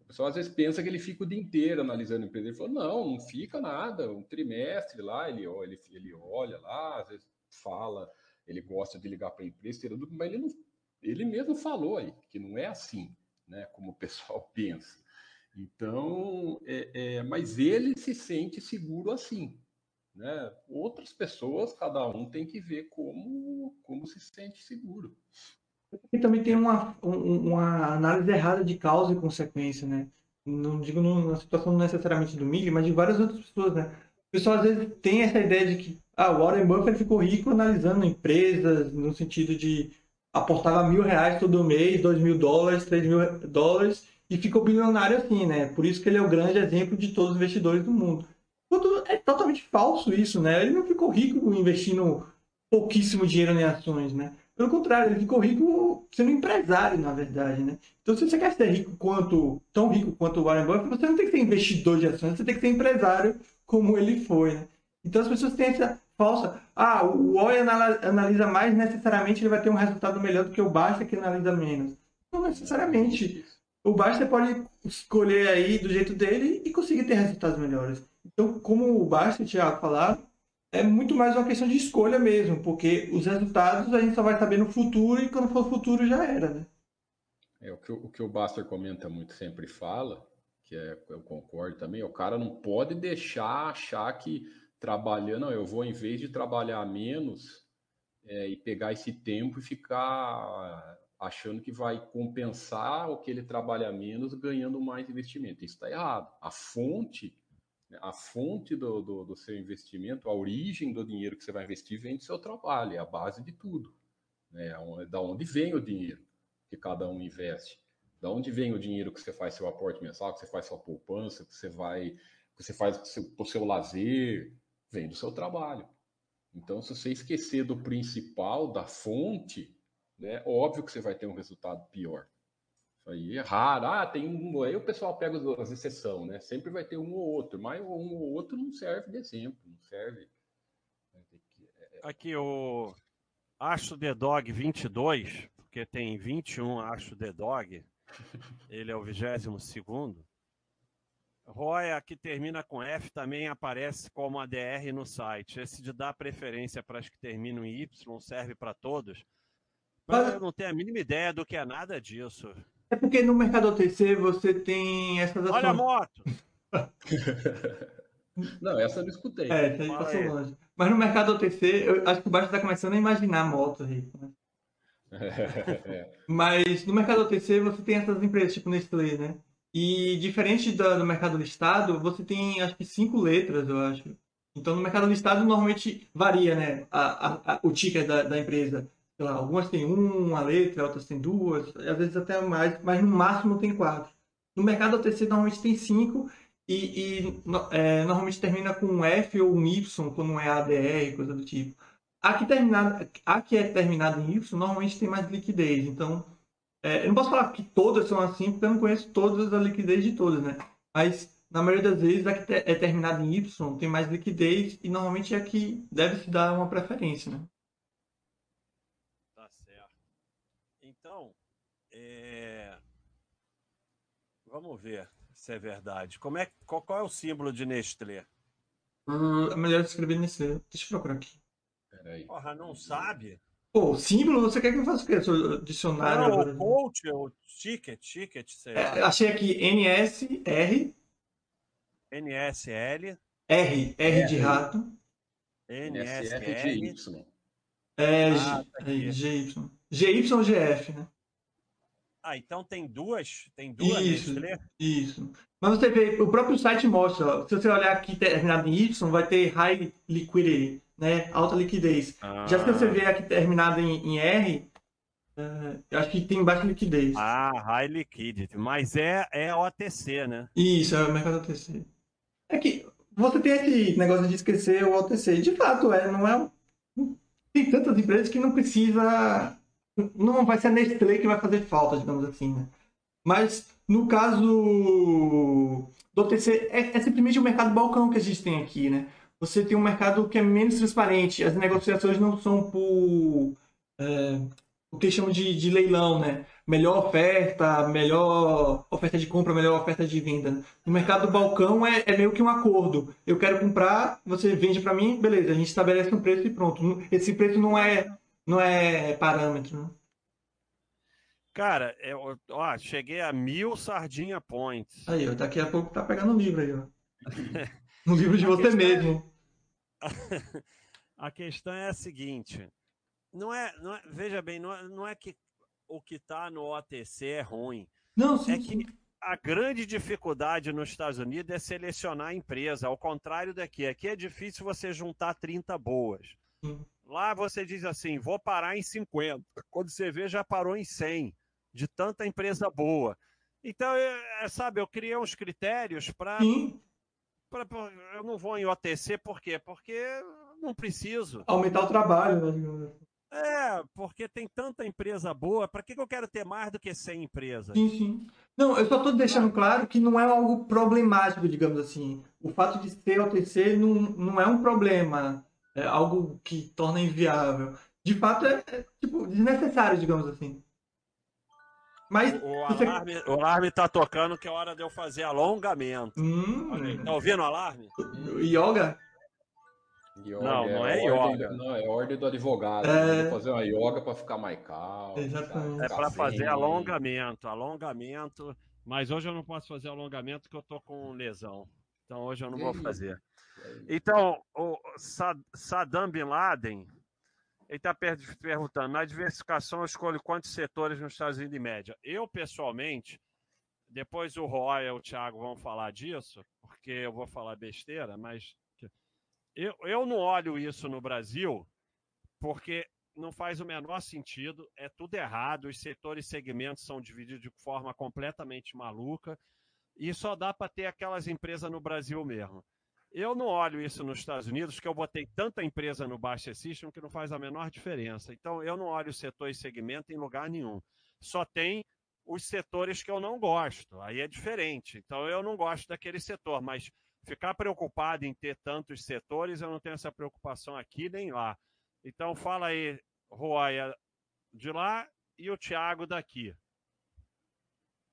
O pessoal às vezes pensa que ele fica o dia inteiro analisando a empresa. Ele falou: não, não fica nada. Um trimestre lá, ele, ele, ele olha lá, às vezes fala, ele gosta de ligar para a empresa, mas ele, não, ele mesmo falou aí que não é assim, né? Como o pessoal pensa. Então, é, é, mas ele se sente seguro assim. Né? Outras pessoas, cada um tem que ver como, como se sente seguro. E também tem uma, uma análise errada de causa e consequência, né? Não digo na situação necessariamente do Mili, mas de várias outras pessoas, né? O pessoal às vezes tem essa ideia de que ah, o Warren Buffett ficou rico analisando empresas, no sentido de aportava mil reais todo mês, dois mil dólares, três mil dólares e ficou bilionário assim, né? Por isso que ele é o grande exemplo de todos os investidores do mundo. É totalmente falso isso, né? Ele não ficou rico investindo pouquíssimo dinheiro em ações, né? Pelo contrário, ele ficou rico sendo empresário, na verdade, né? Então, se você quer ser rico quanto, tão rico quanto o Warren Buffett, você não tem que ser investidor de ações, você tem que ser empresário como ele foi, né? Então, as pessoas têm essa falsa... Ah, o Warren analisa mais, necessariamente ele vai ter um resultado melhor do que o Basta, que analisa menos. Não necessariamente. O Basta pode escolher aí do jeito dele e conseguir ter resultados melhores. Então, como o Basta e o Thiago falaram, é muito mais uma questão de escolha mesmo, porque os resultados a gente só vai saber no futuro e quando for o futuro já era, né? É, o, que, o que o Baster comenta muito, sempre fala, que é, eu concordo também, o cara não pode deixar achar que trabalhando, eu vou em vez de trabalhar menos é, e pegar esse tempo e ficar achando que vai compensar o que ele trabalha menos ganhando mais investimento. Isso está errado. A fonte? A fonte do, do, do, seu investimento, a origem do dinheiro que você vai investir vem do seu trabalho, é a base de tudo. Né? É da onde vem o dinheiro que cada um investe. Da onde vem o dinheiro que você faz seu aporte mensal, que você faz sua poupança, que você vai, que você faz para o seu lazer, vem do seu trabalho. Então, se você esquecer do principal, da fonte, né, óbvio que você vai ter um resultado pior. Isso aí é raro. Ah, tem um. Aí o pessoal pega as exceções, né? Sempre vai ter um ou outro, mas um ou outro não serve de exemplo, não serve. É, é. Aqui o Acho The Dog 22, porque tem 21 Acho The Dog, ele é o 22 segundo. Roya, que termina com F, também aparece como ADR no site. Esse de dar preferência para as que terminam em Y serve para todos? Mas eu não tenho a mínima ideia do que é nada disso. É porque no mercado OTC você tem essas ações. Olha a moto! não, essa eu não escutei. É, essa aí passou longe. Mas no mercado OTC, eu acho que o Baixo está começando a imaginar moto aí. Né? Mas no mercado OTC você tem essas empresas tipo Nestlé, né? E diferente do, do mercado listado, você tem acho que cinco letras, eu acho. Então no mercado listado normalmente varia, né? A, a, a, o ticker da, da empresa sei lá, algumas têm uma letra, outras têm duas, às vezes até mais, mas no máximo tem quatro. No mercado OTC normalmente tem cinco e, e é, normalmente termina com um F ou um Y, quando é ADR, coisa do tipo. A que, terminada, a que é terminada em Y normalmente tem mais liquidez, então é, eu não posso falar que todas são assim, porque eu não conheço todas a liquidez de todas, né? Mas na maioria das vezes a que é terminada em Y tem mais liquidez e normalmente é a que deve se dar uma preferência, né? É... Vamos ver se é verdade. Como é, qual, qual é o símbolo de Nestlé? Uh, é melhor escrever Nestlé. Deixa eu procurar aqui. Peraí. Porra, não sabe? Pô, símbolo, você quer que eu faça o quê? Seu dicionário? Não, agora? o coach, o ticket, ticket, sei lá. É, achei aqui NSR. NSL. R, R de rato. NSR. GY. É, ah, tá GY. GY ou GF, né? Ah, então tem duas? Tem duas isso, Nestlé? Isso. Mas você vê, o próprio site mostra, se você olhar aqui terminado em Y, vai ter high liquidity, né? Alta liquidez. Ah. Já se você ver aqui terminado em, em R, uh, eu acho que tem baixa liquidez. Ah, high liquidity. Mas é, é OTC, né? Isso, é o mercado OTC. É que você tem esse negócio de esquecer o OTC. De fato, é, não é. Tem tantas empresas que não precisa não vai ser a Nestlé que vai fazer falta, digamos assim, né? Mas no caso do OTC, é, é simplesmente o mercado balcão que a gente tem aqui, né? Você tem um mercado que é menos transparente, as negociações não são por é, o que chamam de, de leilão, né? Melhor oferta, melhor oferta de compra, melhor oferta de venda. No mercado do balcão é, é meio que um acordo. Eu quero comprar, você vende para mim, beleza, a gente estabelece um preço e pronto. Esse preço não é não é parâmetro, né? Cara, eu, ó, cheguei a mil sardinha points. Aí, ó, daqui a pouco tá pegando o livro aí, ó. no livro de você é mesmo. É... a questão é a seguinte: não é, não é veja bem, não é, não é que o que tá no OTC é ruim. Não, sim, é que a grande dificuldade nos Estados Unidos é selecionar a empresa, ao contrário daqui. Aqui é difícil você juntar 30 boas. Lá você diz assim, vou parar em 50. Quando você vê, já parou em 100, de tanta empresa boa. Então, é, sabe, eu criei uns critérios para. Eu não vou em OTC, por quê? Porque não preciso. Aumentar o trabalho, né? É, porque tem tanta empresa boa, para que, que eu quero ter mais do que 100 empresas? Sim, sim. Não, eu só estou deixando claro que não é algo problemático, digamos assim. O fato de ser OTC não, não é um problema, é algo que torna inviável. De fato, é, é tipo, desnecessário, digamos assim. Mas o, alarme, você... o alarme tá tocando que é hora de eu fazer alongamento. Hum. Tá ouvindo o alarme? Yoga? Yoga não, não é, é yoga. Não, é ordem do advogado. É... Vou fazer uma yoga para ficar mais calmo. Exatamente. É para fazer alongamento, alongamento. Mas hoje eu não posso fazer alongamento porque eu tô com lesão. Então hoje eu não vou fazer. Então, o Saddam Bin Laden, ele está perguntando, na diversificação eu escolho quantos setores nos Estados Unidos em média? Eu, pessoalmente, depois o Roy e o Thiago vão falar disso, porque eu vou falar besteira, mas eu, eu não olho isso no Brasil porque não faz o menor sentido, é tudo errado, os setores e segmentos são divididos de forma completamente maluca e só dá para ter aquelas empresas no Brasil mesmo. Eu não olho isso nos Estados Unidos, que eu botei tanta empresa no Baixa System que não faz a menor diferença. Então, eu não olho setor e segmento em lugar nenhum. Só tem os setores que eu não gosto. Aí é diferente. Então, eu não gosto daquele setor, mas ficar preocupado em ter tantos setores, eu não tenho essa preocupação aqui nem lá. Então, fala aí, Roya, de lá e o Thiago daqui.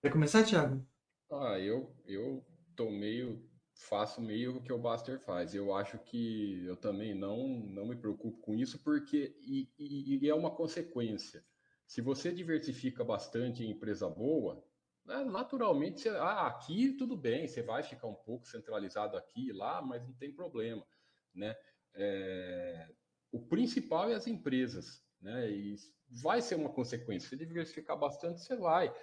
Quer começar, Thiago? Ah, eu, eu tô meio faço meio o que o Buster faz. Eu acho que eu também não, não me preocupo com isso, porque e, e, e é uma consequência. Se você diversifica bastante em empresa boa, né, naturalmente, você, ah, aqui tudo bem, você vai ficar um pouco centralizado aqui e lá, mas não tem problema. Né? É, o principal é as empresas, né? E vai ser uma consequência. Se diversificar bastante, você vai.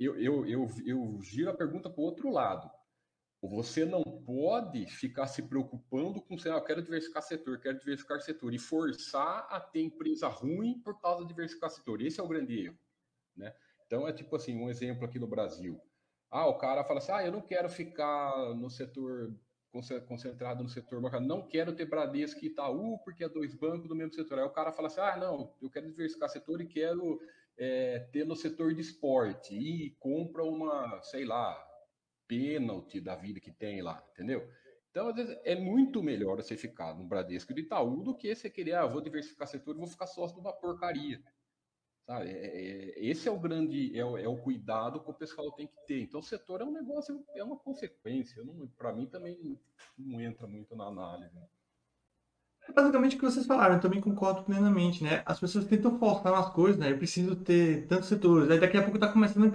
Eu, eu, eu, eu giro a pergunta para o outro lado. Você não pode ficar se preocupando com, sei lá, eu quero diversificar setor, quero diversificar setor e forçar a ter empresa ruim por causa de diversificar setor. Esse é o grande erro, né? Então é tipo assim, um exemplo aqui no Brasil. Ah, o cara fala assim: "Ah, eu não quero ficar no setor concentrado no setor bancário, não quero ter Bradesco e Itaú porque é dois bancos do mesmo setor". Aí o cara fala assim: "Ah, não, eu quero diversificar setor e quero é, ter no setor de esporte e compra uma, sei lá, pênalti da vida que tem lá, entendeu? Então, às vezes, é muito melhor você ficar no Bradesco de Itaú do que você querer, ah, vou diversificar setor e vou ficar sócio de uma porcaria. Sabe? É, é, esse é o grande, é o, é o, cuidado que o pessoal tem que ter. Então, o setor é um negócio, é uma consequência. Para mim, também não entra muito na análise. Basicamente o que vocês falaram, eu também concordo plenamente, né? As pessoas tentam forçar umas coisas, né? Eu preciso ter tantos setores. Aí daqui a pouco tá começando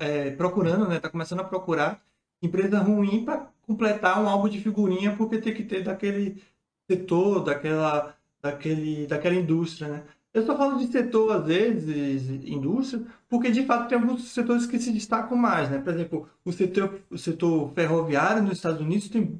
é, procurando, né? Tá começando a procurar empresa ruim para completar um álbum de figurinha porque tem que ter daquele setor, daquela, daquele, daquela indústria, né? Eu só falo de setor, às vezes, indústria, porque de fato tem alguns setores que se destacam mais, né? Por exemplo, o setor, o setor ferroviário nos Estados Unidos tem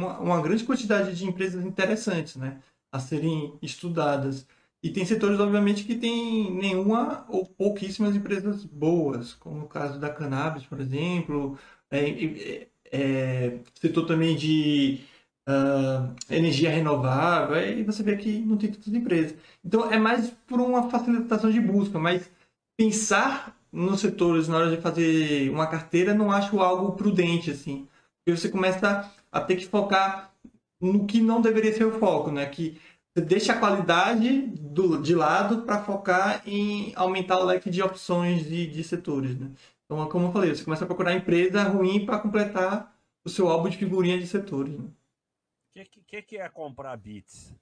uma, uma grande quantidade de empresas interessantes, né? A serem estudadas. E tem setores, obviamente, que tem nenhuma ou pouquíssimas empresas boas, como o caso da cannabis, por exemplo, é, é, é, setor também de uh, energia renovável, aí você vê que não tem tantas empresas. Então é mais por uma facilitação de busca, mas pensar nos setores na hora de fazer uma carteira não acho algo prudente, assim. Porque você começa a ter que focar no que não deveria ser o foco, né? Que você deixa a qualidade do, de lado para focar em aumentar o leque de opções de, de setores, né? Então, como eu falei, você começa a procurar empresa ruim para completar o seu álbum de figurinha de setores. O né? que, que, que, é comprar bits?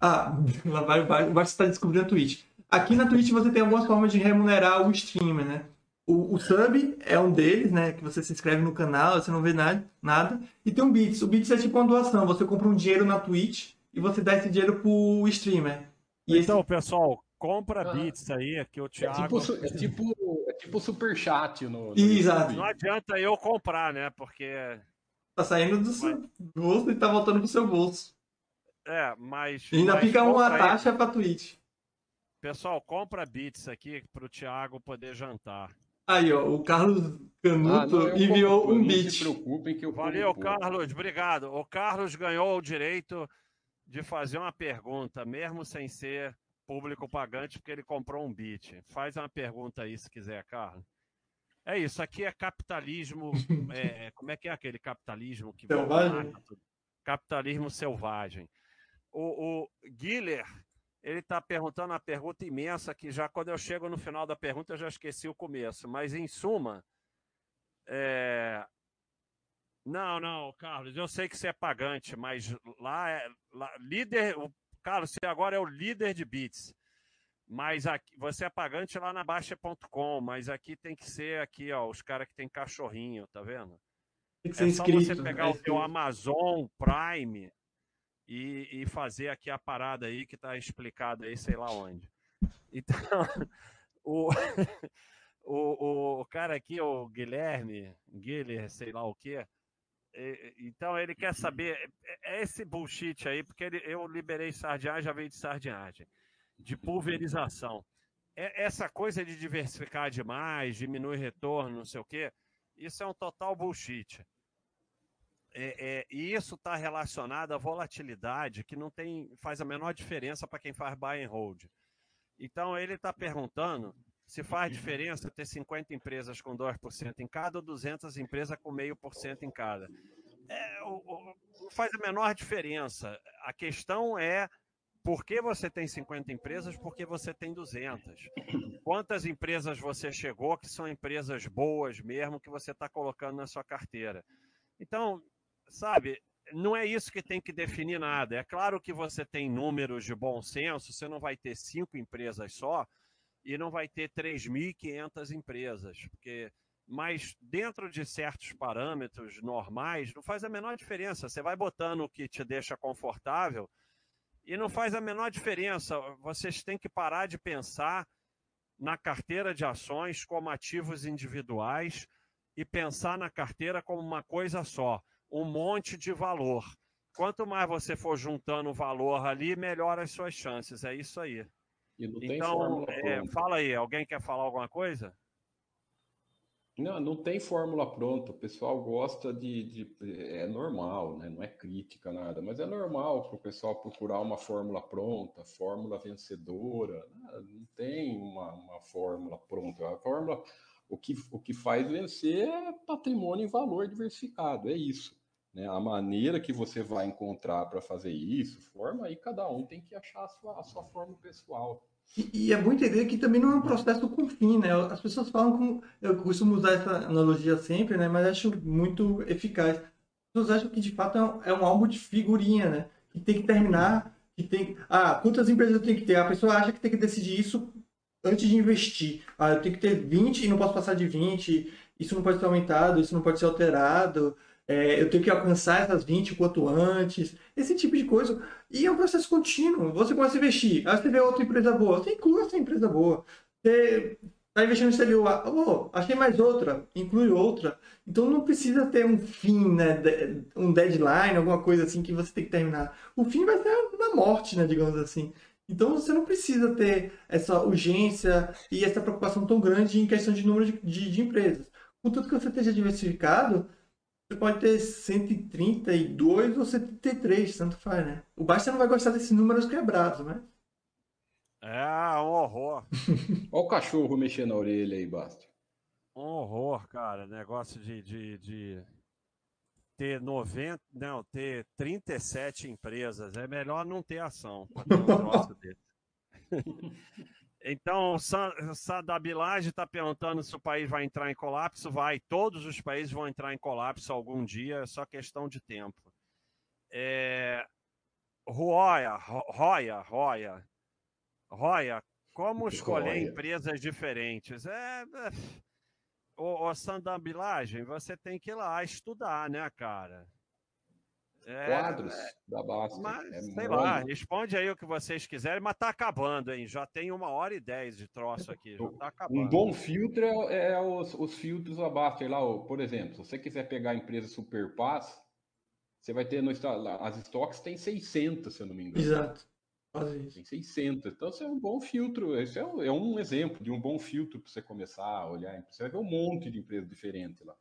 Ah, lá vai, vai, vai você está descobrindo a Twitch. Aqui na Twitch você tem algumas formas de remunerar o streamer, né? O, o, sub é um deles, né? Que você se inscreve no canal, você não vê nada, nada. E tem um Bits. O Bits é tipo uma doação. Você compra um dinheiro na Twitch e você dá esse dinheiro pro streamer. E então, esse... pessoal, compra ah, Bits aí, que o Thiago... É tipo, é tipo, é tipo superchat no, no Exato. Não adianta eu comprar, né? Porque... Tá saindo do seu bolso e tá voltando pro seu bolso. É, mas. E ainda mas fica uma aí. taxa pra Twitch. Pessoal, compra bits aqui pro Thiago poder jantar. Aí, ó, o Carlos Canuto Ah, não, enviou compro, um Não bit. se preocupem que eu Valeu, pouco. Carlos, obrigado. O Carlos ganhou o direito de fazer uma pergunta, mesmo sem ser público pagante, porque ele comprou um bit. Faz uma pergunta aí se quiser, Carlos. É isso, aqui é capitalismo. é, como é que é aquele capitalismo que Selvagem? Capitalismo selvagem. O, o Guiller, ele está perguntando uma pergunta imensa que já quando eu chego no final da pergunta eu já esqueci o começo. Mas em suma, é, não, não, Carlos, eu sei que você é pagante, mas lá é lá- líder. O Carlos, você agora é o líder de bits. Mas aqui, você é pagante lá na Baixa.com, mas aqui tem que ser aqui, ó, os caras que tem cachorrinho, tá vendo? Tem que ser É só inscrito. você pegar é o inscrito. Amazon Prime e, e fazer aqui a parada aí que tá explicado aí, sei lá onde. Então, o, o, o cara aqui, o Guilherme, Guilherme, sei lá o quê, então ele quer saber, é- é esse bullshit aí, porque ele- eu liberei sardinhagem, já veio de sardinhagem, de pulverização. É- essa coisa de diversificar demais, diminuir retorno, não sei o quê, isso é um total bullshit. É, é, e isso está relacionado à volatilidade, que não tem, faz a menor diferença para quem faz buy and hold. Então ele está perguntando se faz diferença ter 50 empresas com 2% em cada ou 200 empresas com meio por cento em cada. É, o- o- faz a menor diferença. A questão é por que você tem 50 empresas, por que você tem 200. Quantas empresas você chegou que são empresas boas mesmo que você está colocando na sua carteira. Então, sabe, não é isso que tem que definir nada. É claro que você tem números de bom senso, você não vai ter cinco empresas só e não vai ter 3.500 empresas, porque mas dentro de certos parâmetros normais, não faz a menor diferença. Você vai botando o que te deixa confortável e não faz a menor diferença. Vocês têm que parar de pensar na carteira de ações como ativos individuais e pensar na carteira como uma coisa só, um monte de valor. Quanto mais você for juntando valor ali, melhor as suas chances. É isso aí. E Então, é, fala aí, alguém quer falar alguma coisa? Não, não tem fórmula pronta. O pessoal gosta de, de- É normal, né? Não é crítica, nada, mas é normal para o pessoal procurar uma fórmula pronta, fórmula vencedora. Não tem uma, uma fórmula pronta. A fórmula. O que, o que faz vencer é patrimônio em valor diversificado, é isso. Né? A maneira que você vai encontrar para fazer isso, forma aí, cada um tem que achar a sua, a sua forma pessoal. E, e é bom entender que também não é um processo com fim, né? As pessoas falam com. Eu costumo usar essa analogia sempre, né? Mas acho muito eficaz. As pessoas acham que de fato é um, é um álbum de figurinha, né? Que tem que terminar, que tem. Ah, quantas empresas eu tenho que ter? A pessoa acha que tem que decidir isso antes de investir. Ah, eu tenho que ter 20 e não posso passar de 20. Isso não pode ser aumentado, isso não pode ser alterado. É, eu tenho que alcançar essas 20 o quanto antes. Esse tipo de coisa. E é um processo contínuo. Você começa a investir, aí você vê outra empresa boa, você inclui essa empresa boa. Você está investindo no exterior, oh, achei mais outra, inclui outra. Então não precisa ter um fim, né? Um deadline, alguma coisa assim que você tem que terminar. O fim vai ser na morte, né? Digamos assim. Então você não precisa ter essa urgência e essa preocupação tão grande em questão de número de, de, de empresas. Contanto que você esteja diversificado, pode ter 132 ou 133, tanto faz, né? O Basta não vai gostar desses números quebrados, né? É um horror. Olha o cachorro mexendo na orelha aí, Basta. Um horror, cara. Negócio de, de, de ter 90, não, ter 37 empresas. É melhor não ter ação um troço desse. Então, Sadabilage está perguntando se o país vai entrar em colapso. Vai, todos os países vão entrar em colapso algum dia, é só questão de tempo. É... Roya, Ro- Roya, Roya, Roya, como escolher Roya. empresas diferentes? É, é... Ô, ô Sandabilagem, você tem que ir lá estudar, né, cara? É, Quadros da Basta. mas, é sei lá, responde aí o que vocês quiserem, mas tá acabando, hein? Já tem uma hora e dez de troço aqui, já tá acabando. Um bom filtro é, é os, os filtros da Baster lá, ó, por exemplo, se você quiser pegar a empresa Superpass, Você vai ter no as estoques tem 600, se eu não me engano. Exato. Tem 600. Então, isso é um bom filtro. Isso é um, é um exemplo de um bom filtro para você começar a olhar. Você vai ver um monte de empresas diferentes lá.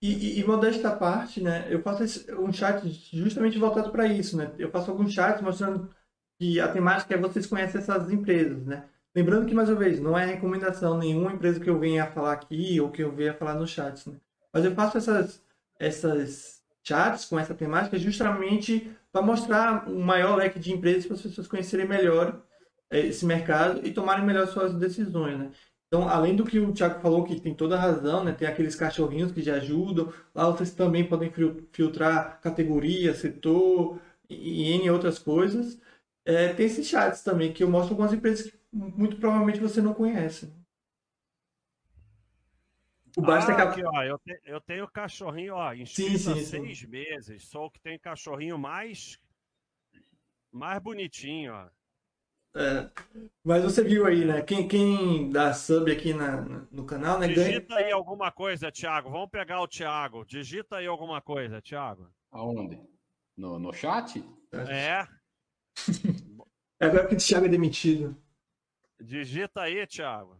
E, e, e parte, né? Eu faço esse, um chat justamente voltado para isso, né? Eu faço alguns chats mostrando que a temática é vocês conhecem essas empresas, né? Lembrando que, mais uma vez, não é recomendação nenhuma empresa que eu venha falar aqui ou que eu venha falar no chat, né? Mas eu faço essas, essas chats com essa temática justamente para mostrar um maior leque de empresas para as pessoas conhecerem melhor eh, esse mercado e tomarem melhor suas decisões, né? Então, além do que o Thiago falou, que tem toda a razão, né? Tem aqueles cachorrinhos que já ajudam. Lá vocês também podem filtrar categoria, setor e N outras coisas. É, tem esses chats também que eu mostro algumas empresas que muito provavelmente você não conhece. O Basta ah, aqui, ó, eu, te, eu tenho cachorrinho, ó, inscrito sim, sim, há seis sim. meses. Sou o que tem cachorrinho mais mais bonitinho, ó. É, mas você viu aí, né? Quem, quem dá sub aqui na, no canal, né? Digita ganha... aí alguma coisa, Thiago. Vamos pegar o Thiago. Digita aí alguma coisa, Thiago. Aonde? No, no chat? É. é agora que o Thiago é demitido. Digita aí, Thiago.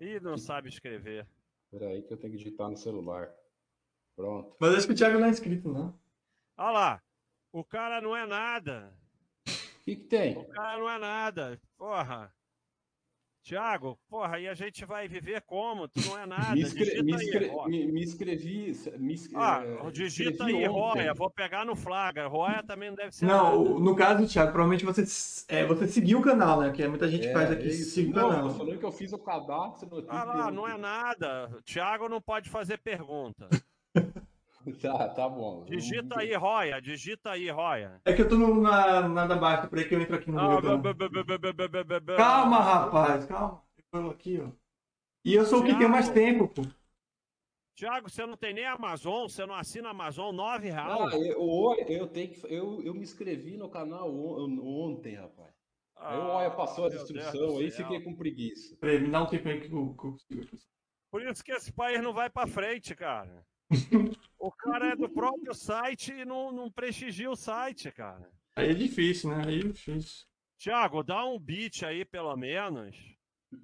Ih, não sabe escrever. Espera aí que eu tenho que digitar no celular. Pronto. Mas acho que o Thiago não é inscrito, não. Olha lá. O cara não é nada que, que tem? O cara não é nada. Porra. Tiago, porra, e a gente vai viver como? Tu não é nada. Me, inscre me, inscre me, me inscrevi. Me ah, é, digita aí, Roya. Vou pegar no Flaga. Roya também não deve ser. Não, nada. no caso, Thiago, provavelmente você, é, você seguiu o canal, né? Que muita gente é, faz aqui. É Siga o canal. Eu falei que eu fiz o cadastro. Ah lá, não é nada. Thiago não pode fazer pergunta. Tá, tá bom. Digita aí, Roya. Digita aí, Roya. É que eu tô no, na, nada baixo, por aí que eu entro aqui no ah, meu. Calma, rapaz, calma. Eu aqui, ó. E eu sou o que tem mais tempo, pô. Tiago, você não tem nem Amazon, você não assina Amazon, nove reais. Ah, eu, eu, tenho que, eu, eu me inscrevi no canal ontem, rapaz. Ah, aí o Oia passou a instrução, aí fiquei com preguiça. Peraí, me dá um tempo aí que eu consigo. Por isso que esse país não vai pra frente, cara. o cara é do próprio site e não, não prestigia o site, cara. Aí é difícil, né? Aí é difícil. Tiago, dá um beat aí, pelo menos.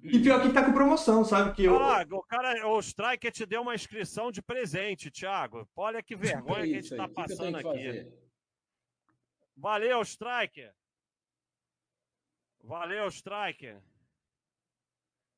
E pior que tá com promoção, sabe? Que eu... Ah, o cara, o Striker te deu uma inscrição de presente, Thiago. Olha que vergonha que, que a gente tá passando que aqui. Valeu, Striker. Valeu, Striker.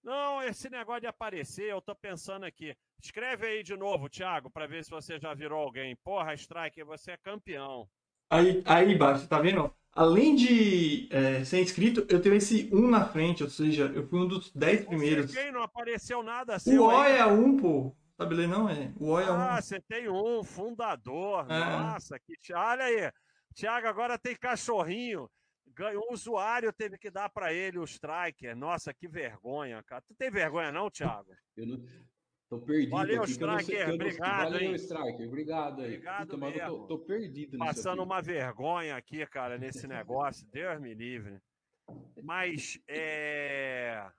Não, esse negócio de aparecer, eu tô pensando aqui. Escreve aí de novo, Thiago, para ver se você já virou alguém. Porra, Strike, você é campeão. Aí, aí embaixo, tá vendo? Além de é, ser inscrito, eu tenho esse 1 na frente, ou seja, eu fui um dos 10 primeiros. Quem não apareceu nada assim. O O é 1, pô. Sabe ler não? É. O O é 1. Ah, você tem um, fundador. É. Nossa, que. Olha aí. Thiago agora tem cachorrinho um usuário teve que dar para ele o striker. Nossa, que vergonha, cara. Tu tem vergonha não, Thiago? Eu não tô perdido Valeu, aqui, striker, obrigado, Valeu, hein? striker, obrigado aí. Obrigado Puta, mesmo. Tô, tô, perdido Passando uma vergonha aqui, cara, nesse negócio. Deus me livre. Mas, é...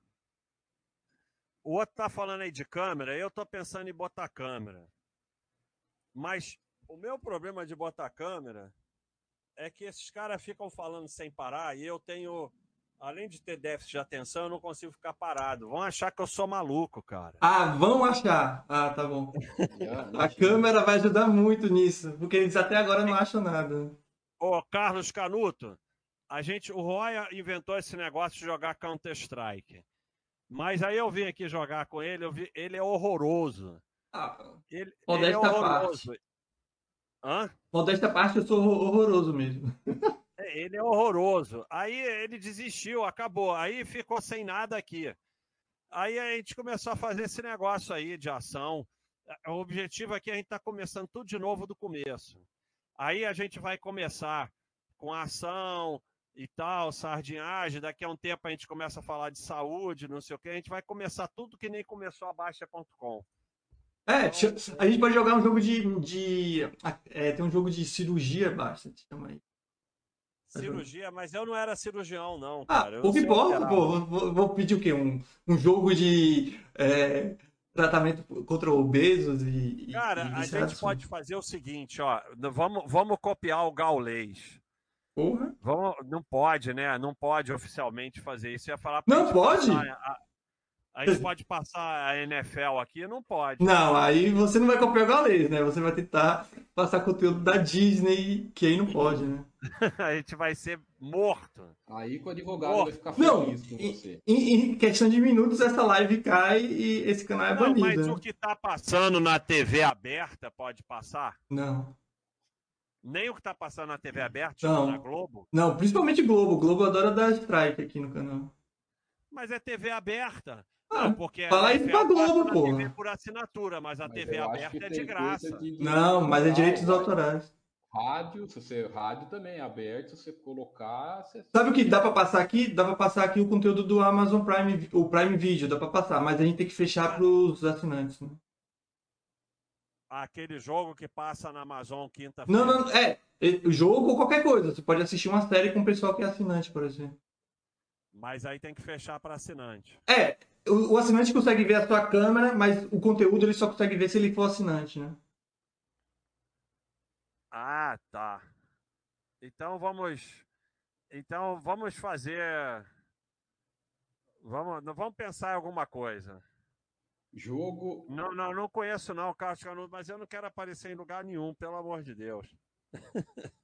O outro tá falando aí de câmera, eu tô pensando em botar câmera. Mas o meu problema de botar câmera é que esses caras ficam falando sem parar e eu tenho, além de ter déficit de atenção, eu não consigo ficar parado. Vão achar que eu sou maluco, cara. Ah, vão achar. Ah, tá bom. a câmera vai ajudar muito nisso, porque eles até agora não acham nada. Ô, Carlos Canuto, a gente, o Roya inventou esse negócio de jogar Counter-Strike. Mas aí eu vim aqui jogar com ele, eu vi, ele é horroroso. Ah, ele, ele é horroroso. Parte. Hã? Modesta parte, eu sou horroroso mesmo. Ele é horroroso. Aí ele desistiu, acabou. Aí ficou sem nada aqui. Aí a gente começou a fazer esse negócio aí de ação. O objetivo aqui é a gente tá começando tudo de novo do começo. Aí a gente vai começar com ação e tal, sardinhagem. Daqui a um tempo a gente começa a falar de saúde, não sei o que. A gente vai começar tudo que nem começou a Baixa.com. É, a gente pode jogar um jogo de. de é, tem um jogo de cirurgia, basta, chama aí. Cirurgia, mas eu não era cirurgião, não, ah, cara. Ah, o que importa, pô. Vou, vou, pedir o quê? Um, um jogo de. É, tratamento contra obesos e. Cara, e a gente pode fazer o seguinte, ó. Vamos, vamos copiar o gaulês. Porra. Vamos, não pode, né? Não pode oficialmente fazer isso. Ia falar Não pode? A, a, gente pode passar a NFL aqui? Não pode. Não, aí você não vai copiar o galês, né? Você vai tentar passar conteúdo da Disney, que aí não pode, né? a gente vai ser morto. Aí com o advogado Morto. vai ficar feliz não, com você. Em, em, questão de minutos, essa live cai e esse canal é não, banido. Mas né? o que tá passando na TV aberta pode passar? Não. Nem o que tá passando na TV aberta, tipo não. na Globo? Não, principalmente Globo. Globo adora dar strike aqui no canal. Mas é TV aberta. Ah, não, porque fala isso pra Globo, pô. TV por assinatura, mas a mas TV aberta é de graça. De... Não, mas é direitos autorais. Rádio, se você rádio também é aberto, se você colocar. Você... Sabe o que dá para passar aqui? Dá para passar aqui o conteúdo do Amazon Prime, o Prime Video, dá para passar, mas a gente tem que fechar para os assinantes, né? Aquele jogo que passa na Amazon quinta-feira. Não, não, é, é jogo ou qualquer coisa. Você pode assistir uma série com o pessoal que é assinante, por exemplo. Mas aí tem que fechar para assinante. É, o, o assinante consegue ver a sua câmera, mas o conteúdo ele só consegue ver se ele for assinante, né? Ah, tá. Então vamos. Então vamos fazer. Vamos, vamos pensar em alguma coisa. Jogo. Não, não, não conheço não, Carlos Canudo, mas eu não quero aparecer em lugar nenhum, pelo amor de Deus.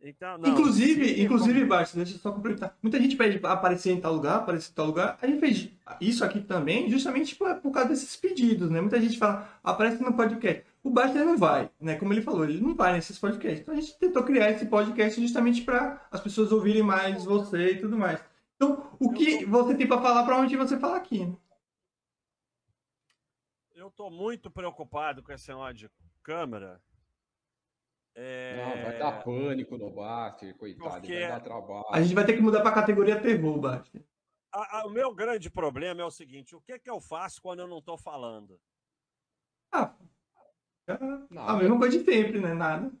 então, não, inclusive, inclusive, como... Baixo, deixa eu só complementar. Muita gente pede aparecer em tal lugar, aparecer em tal lugar. A gente fez isso aqui também, justamente por, por causa desses pedidos, né? Muita gente fala, aparece no podcast. O Baster não vai, né? Como ele falou, ele não vai nesses podcasts. Então a gente tentou criar esse podcast justamente para as pessoas ouvirem mais você e tudo mais. Então, o que você tem para falar para onde você falar aqui? Né? Eu estou muito preocupado com esse negócio de câmera. É... Não, vai dar pânico no Baster, coitado, Porque... vai dar trabalho. A gente vai ter que mudar para a categoria terror, Baster. o meu grande problema é o seguinte: o que, que eu faço quando eu não estou falando? Ah, Nada. A mesma coisa de sempre, né? Nada.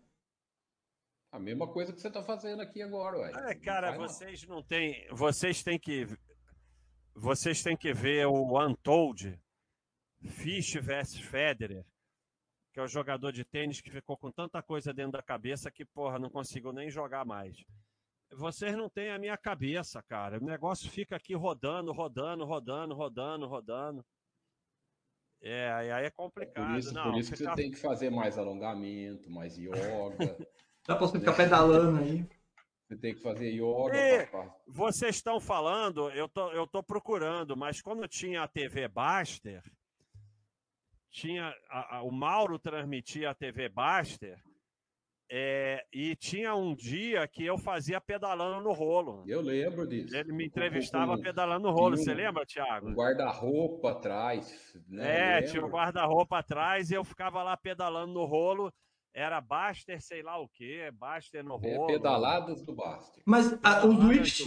A mesma coisa que você está fazendo aqui agora, ué. É, cara, não vocês não têm. Vocês têm que. Vocês têm que ver o Untold Fish vs Federer, que é o jogador de tênis que ficou com tanta coisa dentro da cabeça que, porra, não conseguiu nem jogar mais. Vocês não têm a minha cabeça, cara. O negócio fica aqui rodando, rodando, rodando, rodando, rodando. É, aí é complicado. Por isso, não, por isso que você tem que fazer mais alongamento, mais yoga. Dá pra você ficar pedalando aí. Você tem que fazer yoga. E, vocês estão falando, eu tô, eu tô procurando, mas quando tinha a TV Baster, tinha a, a, o Mauro transmitia a TV Baster, é, e tinha um dia que eu fazia pedalando no rolo. Eu lembro disso. Ele me entrevistava pedalando no rolo. Você lembra, Thiago? Um guarda-roupa atrás. Né? É, tinha um guarda-roupa atrás e eu ficava lá pedalando no rolo. Era Baster, sei lá o quê, Baster no é, rolo. É, pedaladas do Baster. Mas a, os Luiz,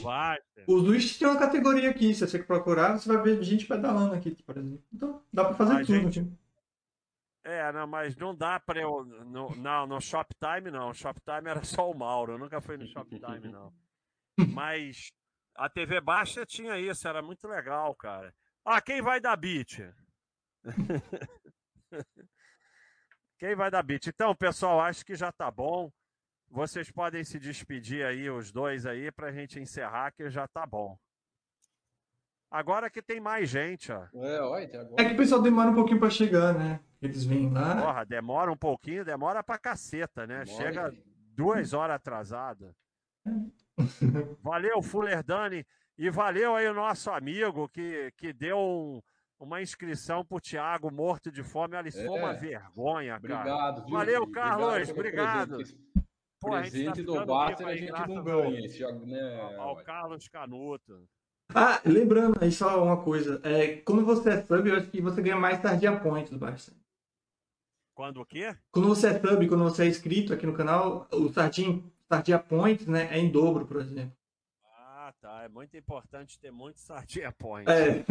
os Luiz tem uma categoria aqui. Se você procurar, você vai ver gente pedalando aqui, por exemplo. Então, dá para fazer a tudo gente... aqui. É, não, mas não dá para eu. No, não, no Shoptime não. Shoptime era só o Mauro. Eu nunca fui no Shoptime, não. Mas a TV Baixa tinha isso, era muito legal, cara. Ah, quem vai dar beat? quem vai dar beat? Então, pessoal, acho que já tá bom. Vocês podem se despedir aí, os dois aí, pra gente encerrar, que já tá bom. Agora que tem mais gente, ó. É, olha, agora... é que o pessoal demora um pouquinho para chegar, né? Eles vêm lá. Porra, demora um pouquinho, demora pra caceta, né? Demora, Chega duas horas atrasada. valeu, Fuller Dani. E valeu aí o nosso amigo que, que deu um, uma inscrição pro Thiago morto de fome. Ali é. foi uma vergonha, cara. Obrigado, viu? Valeu, Carlos. Obrigado. Presente, Pô, presente tá do Baster a gente não ganha. Esse, né? Ao, ao Carlos Canuto. Ah, lembrando aí só uma coisa. É, quando você é sub, eu acho que você ganha mais Tardia Points do bastante. Quando o quê? Quando você é sub, quando você é inscrito aqui no canal, o Tardia, Tardia Points né, é em dobro, por exemplo. Ah, tá. É muito importante ter muitos Sardinha Points. É.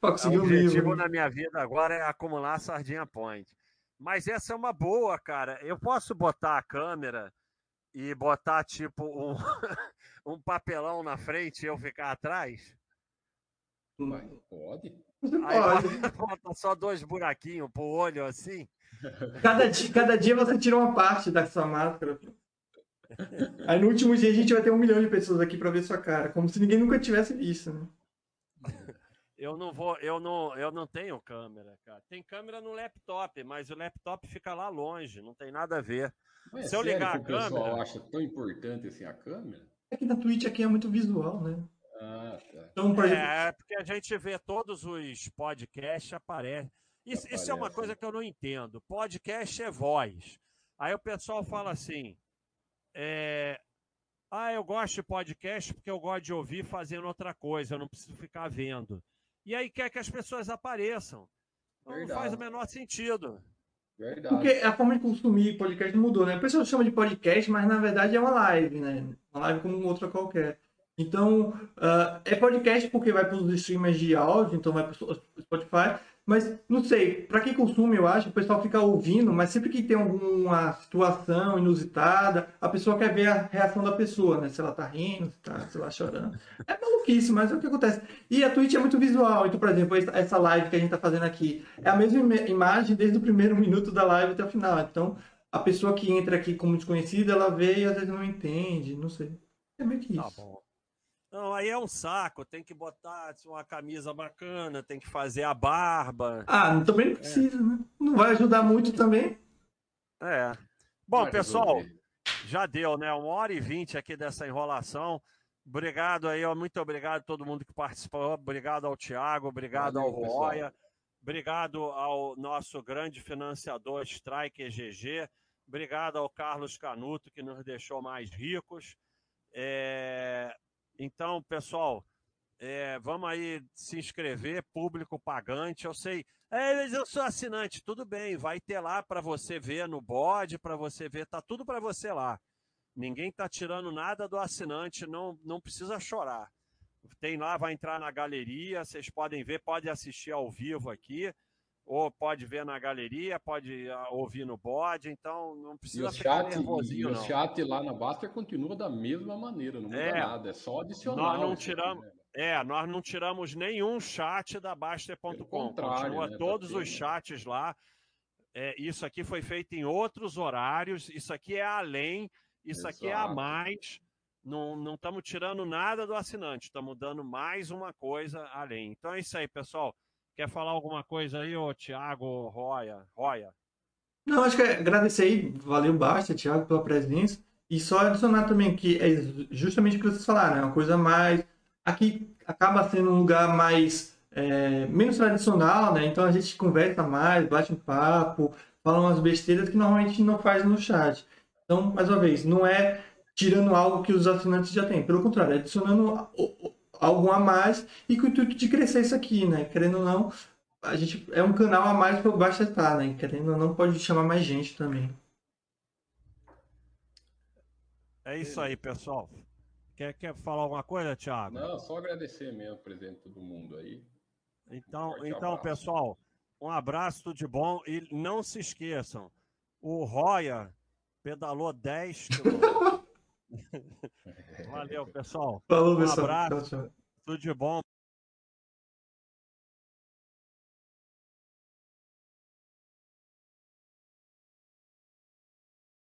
pra conseguir o objetivo livro. na minha vida agora é acumular Sardinha Point. Mas essa é uma boa, cara. Eu posso botar a câmera e botar tipo um, um papelão na frente e eu ficar atrás? Mas pode. Aí pode. bota, só dois buraquinhos pro olho assim. Cada dia, cada dia você tira uma parte da sua máscara. Aí no último dia a gente vai ter um milhão de pessoas aqui pra ver sua cara, como se ninguém nunca tivesse visto, né? Eu não vou, eu não, eu não tenho câmera, cara. Tem câmera no laptop, mas o laptop fica lá longe, não tem nada a ver. Mas é Se eu sério ligar que a o pessoal câmera- acha tão importante assim a câmera? É que na Twitch aqui é muito visual, né? Ah, tá. Então, por É, porque a gente vê todos os podcasts aparecem. Isso, isso é uma Aparece. coisa que eu não entendo. Podcast é voz. Aí o pessoal fala assim: é, ah, eu gosto de podcast porque eu gosto de ouvir fazendo outra coisa, eu não preciso ficar vendo. E aí quer que as pessoas apareçam. Então, não faz o menor sentido. Verdade. porque a forma de consumir podcast mudou, né? O pessoal chama de podcast, mas na verdade é uma live, né? Uma live como outra qualquer. Então, ah, é podcast porque vai para os streamers de áudio, então vai para o Spotify. Mas, não sei, para quem consome, eu acho, o pessoal fica ouvindo, mas sempre que tem alguma situação inusitada, a pessoa quer ver a reação da pessoa, né? Se ela tá rindo, se tá, sei lá, chorando. É maluquice, mas é o que acontece. E a Twitch é muito visual. Então, por exemplo, essa- live que a gente tá fazendo aqui é a mesma ima- imagem desde o primeiro minuto da live até o final. Então, a pessoa que entra aqui como desconhecida, ela vê e às vezes não entende, não sei. É meio que Tá isso. bom. Não, aí é um saco, tem que botar assim, uma camisa bacana, tem que fazer a barba. Ah, também não precisa, né? Não vai ajudar muito também. É. Bom, Vai pessoal, resolver. já deu, né? Uma hora e vinte aqui dessa enrolação. Obrigado aí, ó, muito obrigado a todo mundo que participou. Obrigado ao Tiago, obrigado Valeu, ao pessoal. Roya, obrigado ao nosso grande financiador Strike EGG, obrigado ao Carlos Canuto, que nos deixou mais ricos. É, Então, pessoal, é, vamos aí se inscrever, público pagante. Eu sei, é, mas eu sou assinante, tudo bem, vai ter lá para você ver no bode, para você ver, tá tudo para você lá. Ninguém está tirando nada do assinante, não, não precisa chorar. Tem lá, vai entrar na galeria, vocês podem ver, pode assistir ao vivo aqui, ou pode ver na galeria, pode ah, ouvir no bode, então não E precisa o ficar chat, e nervosinho, o não. chat lá na Baster continua da mesma maneira, não muda É. nada, é só adicionar. Nós não aqui, tiramos- né? É, nós não tiramos nenhum chat da Baster.com. Continua né, tá todos os chats lá. É, isso aqui foi feito em outros horários. Isso aqui é além. Isso aqui é a Exato. mais. Não não estamos tirando nada do assinante. Estamos dando mais uma coisa além. Então é isso aí, pessoal. Quer falar alguma coisa aí, ô Thiago Roya? Roya? Não, acho que é agradecer aí, valeu basta, Thiago, pela presença. E só adicionar também que é justamente o que vocês falaram, é uma coisa mais. Aqui acaba sendo um lugar mais. é, menos tradicional, né? Então a gente conversa mais, bate um papo, fala umas besteiras que normalmente não faz no chat. Então, mais uma vez, não é tirando algo que os assinantes já têm, pelo contrário, é adicionando algo a mais e com o intuito de crescer isso aqui, né? Querendo ou não, a gente é um canal a mais para o Basta estar, né? Querendo ou não, pode chamar mais gente também. É isso aí, pessoal. Quer, quer falar alguma coisa, Thiago? Não, só agradecer mesmo, presente todo mundo aí. Então, Forte então abraço. pessoal, um abraço, tudo de bom. E não se esqueçam, o Roya pedalou 10 quilômetros. Valeu, pessoal. Falou, Um pessoal. abraço. Tchau, tchau. Tudo de bom.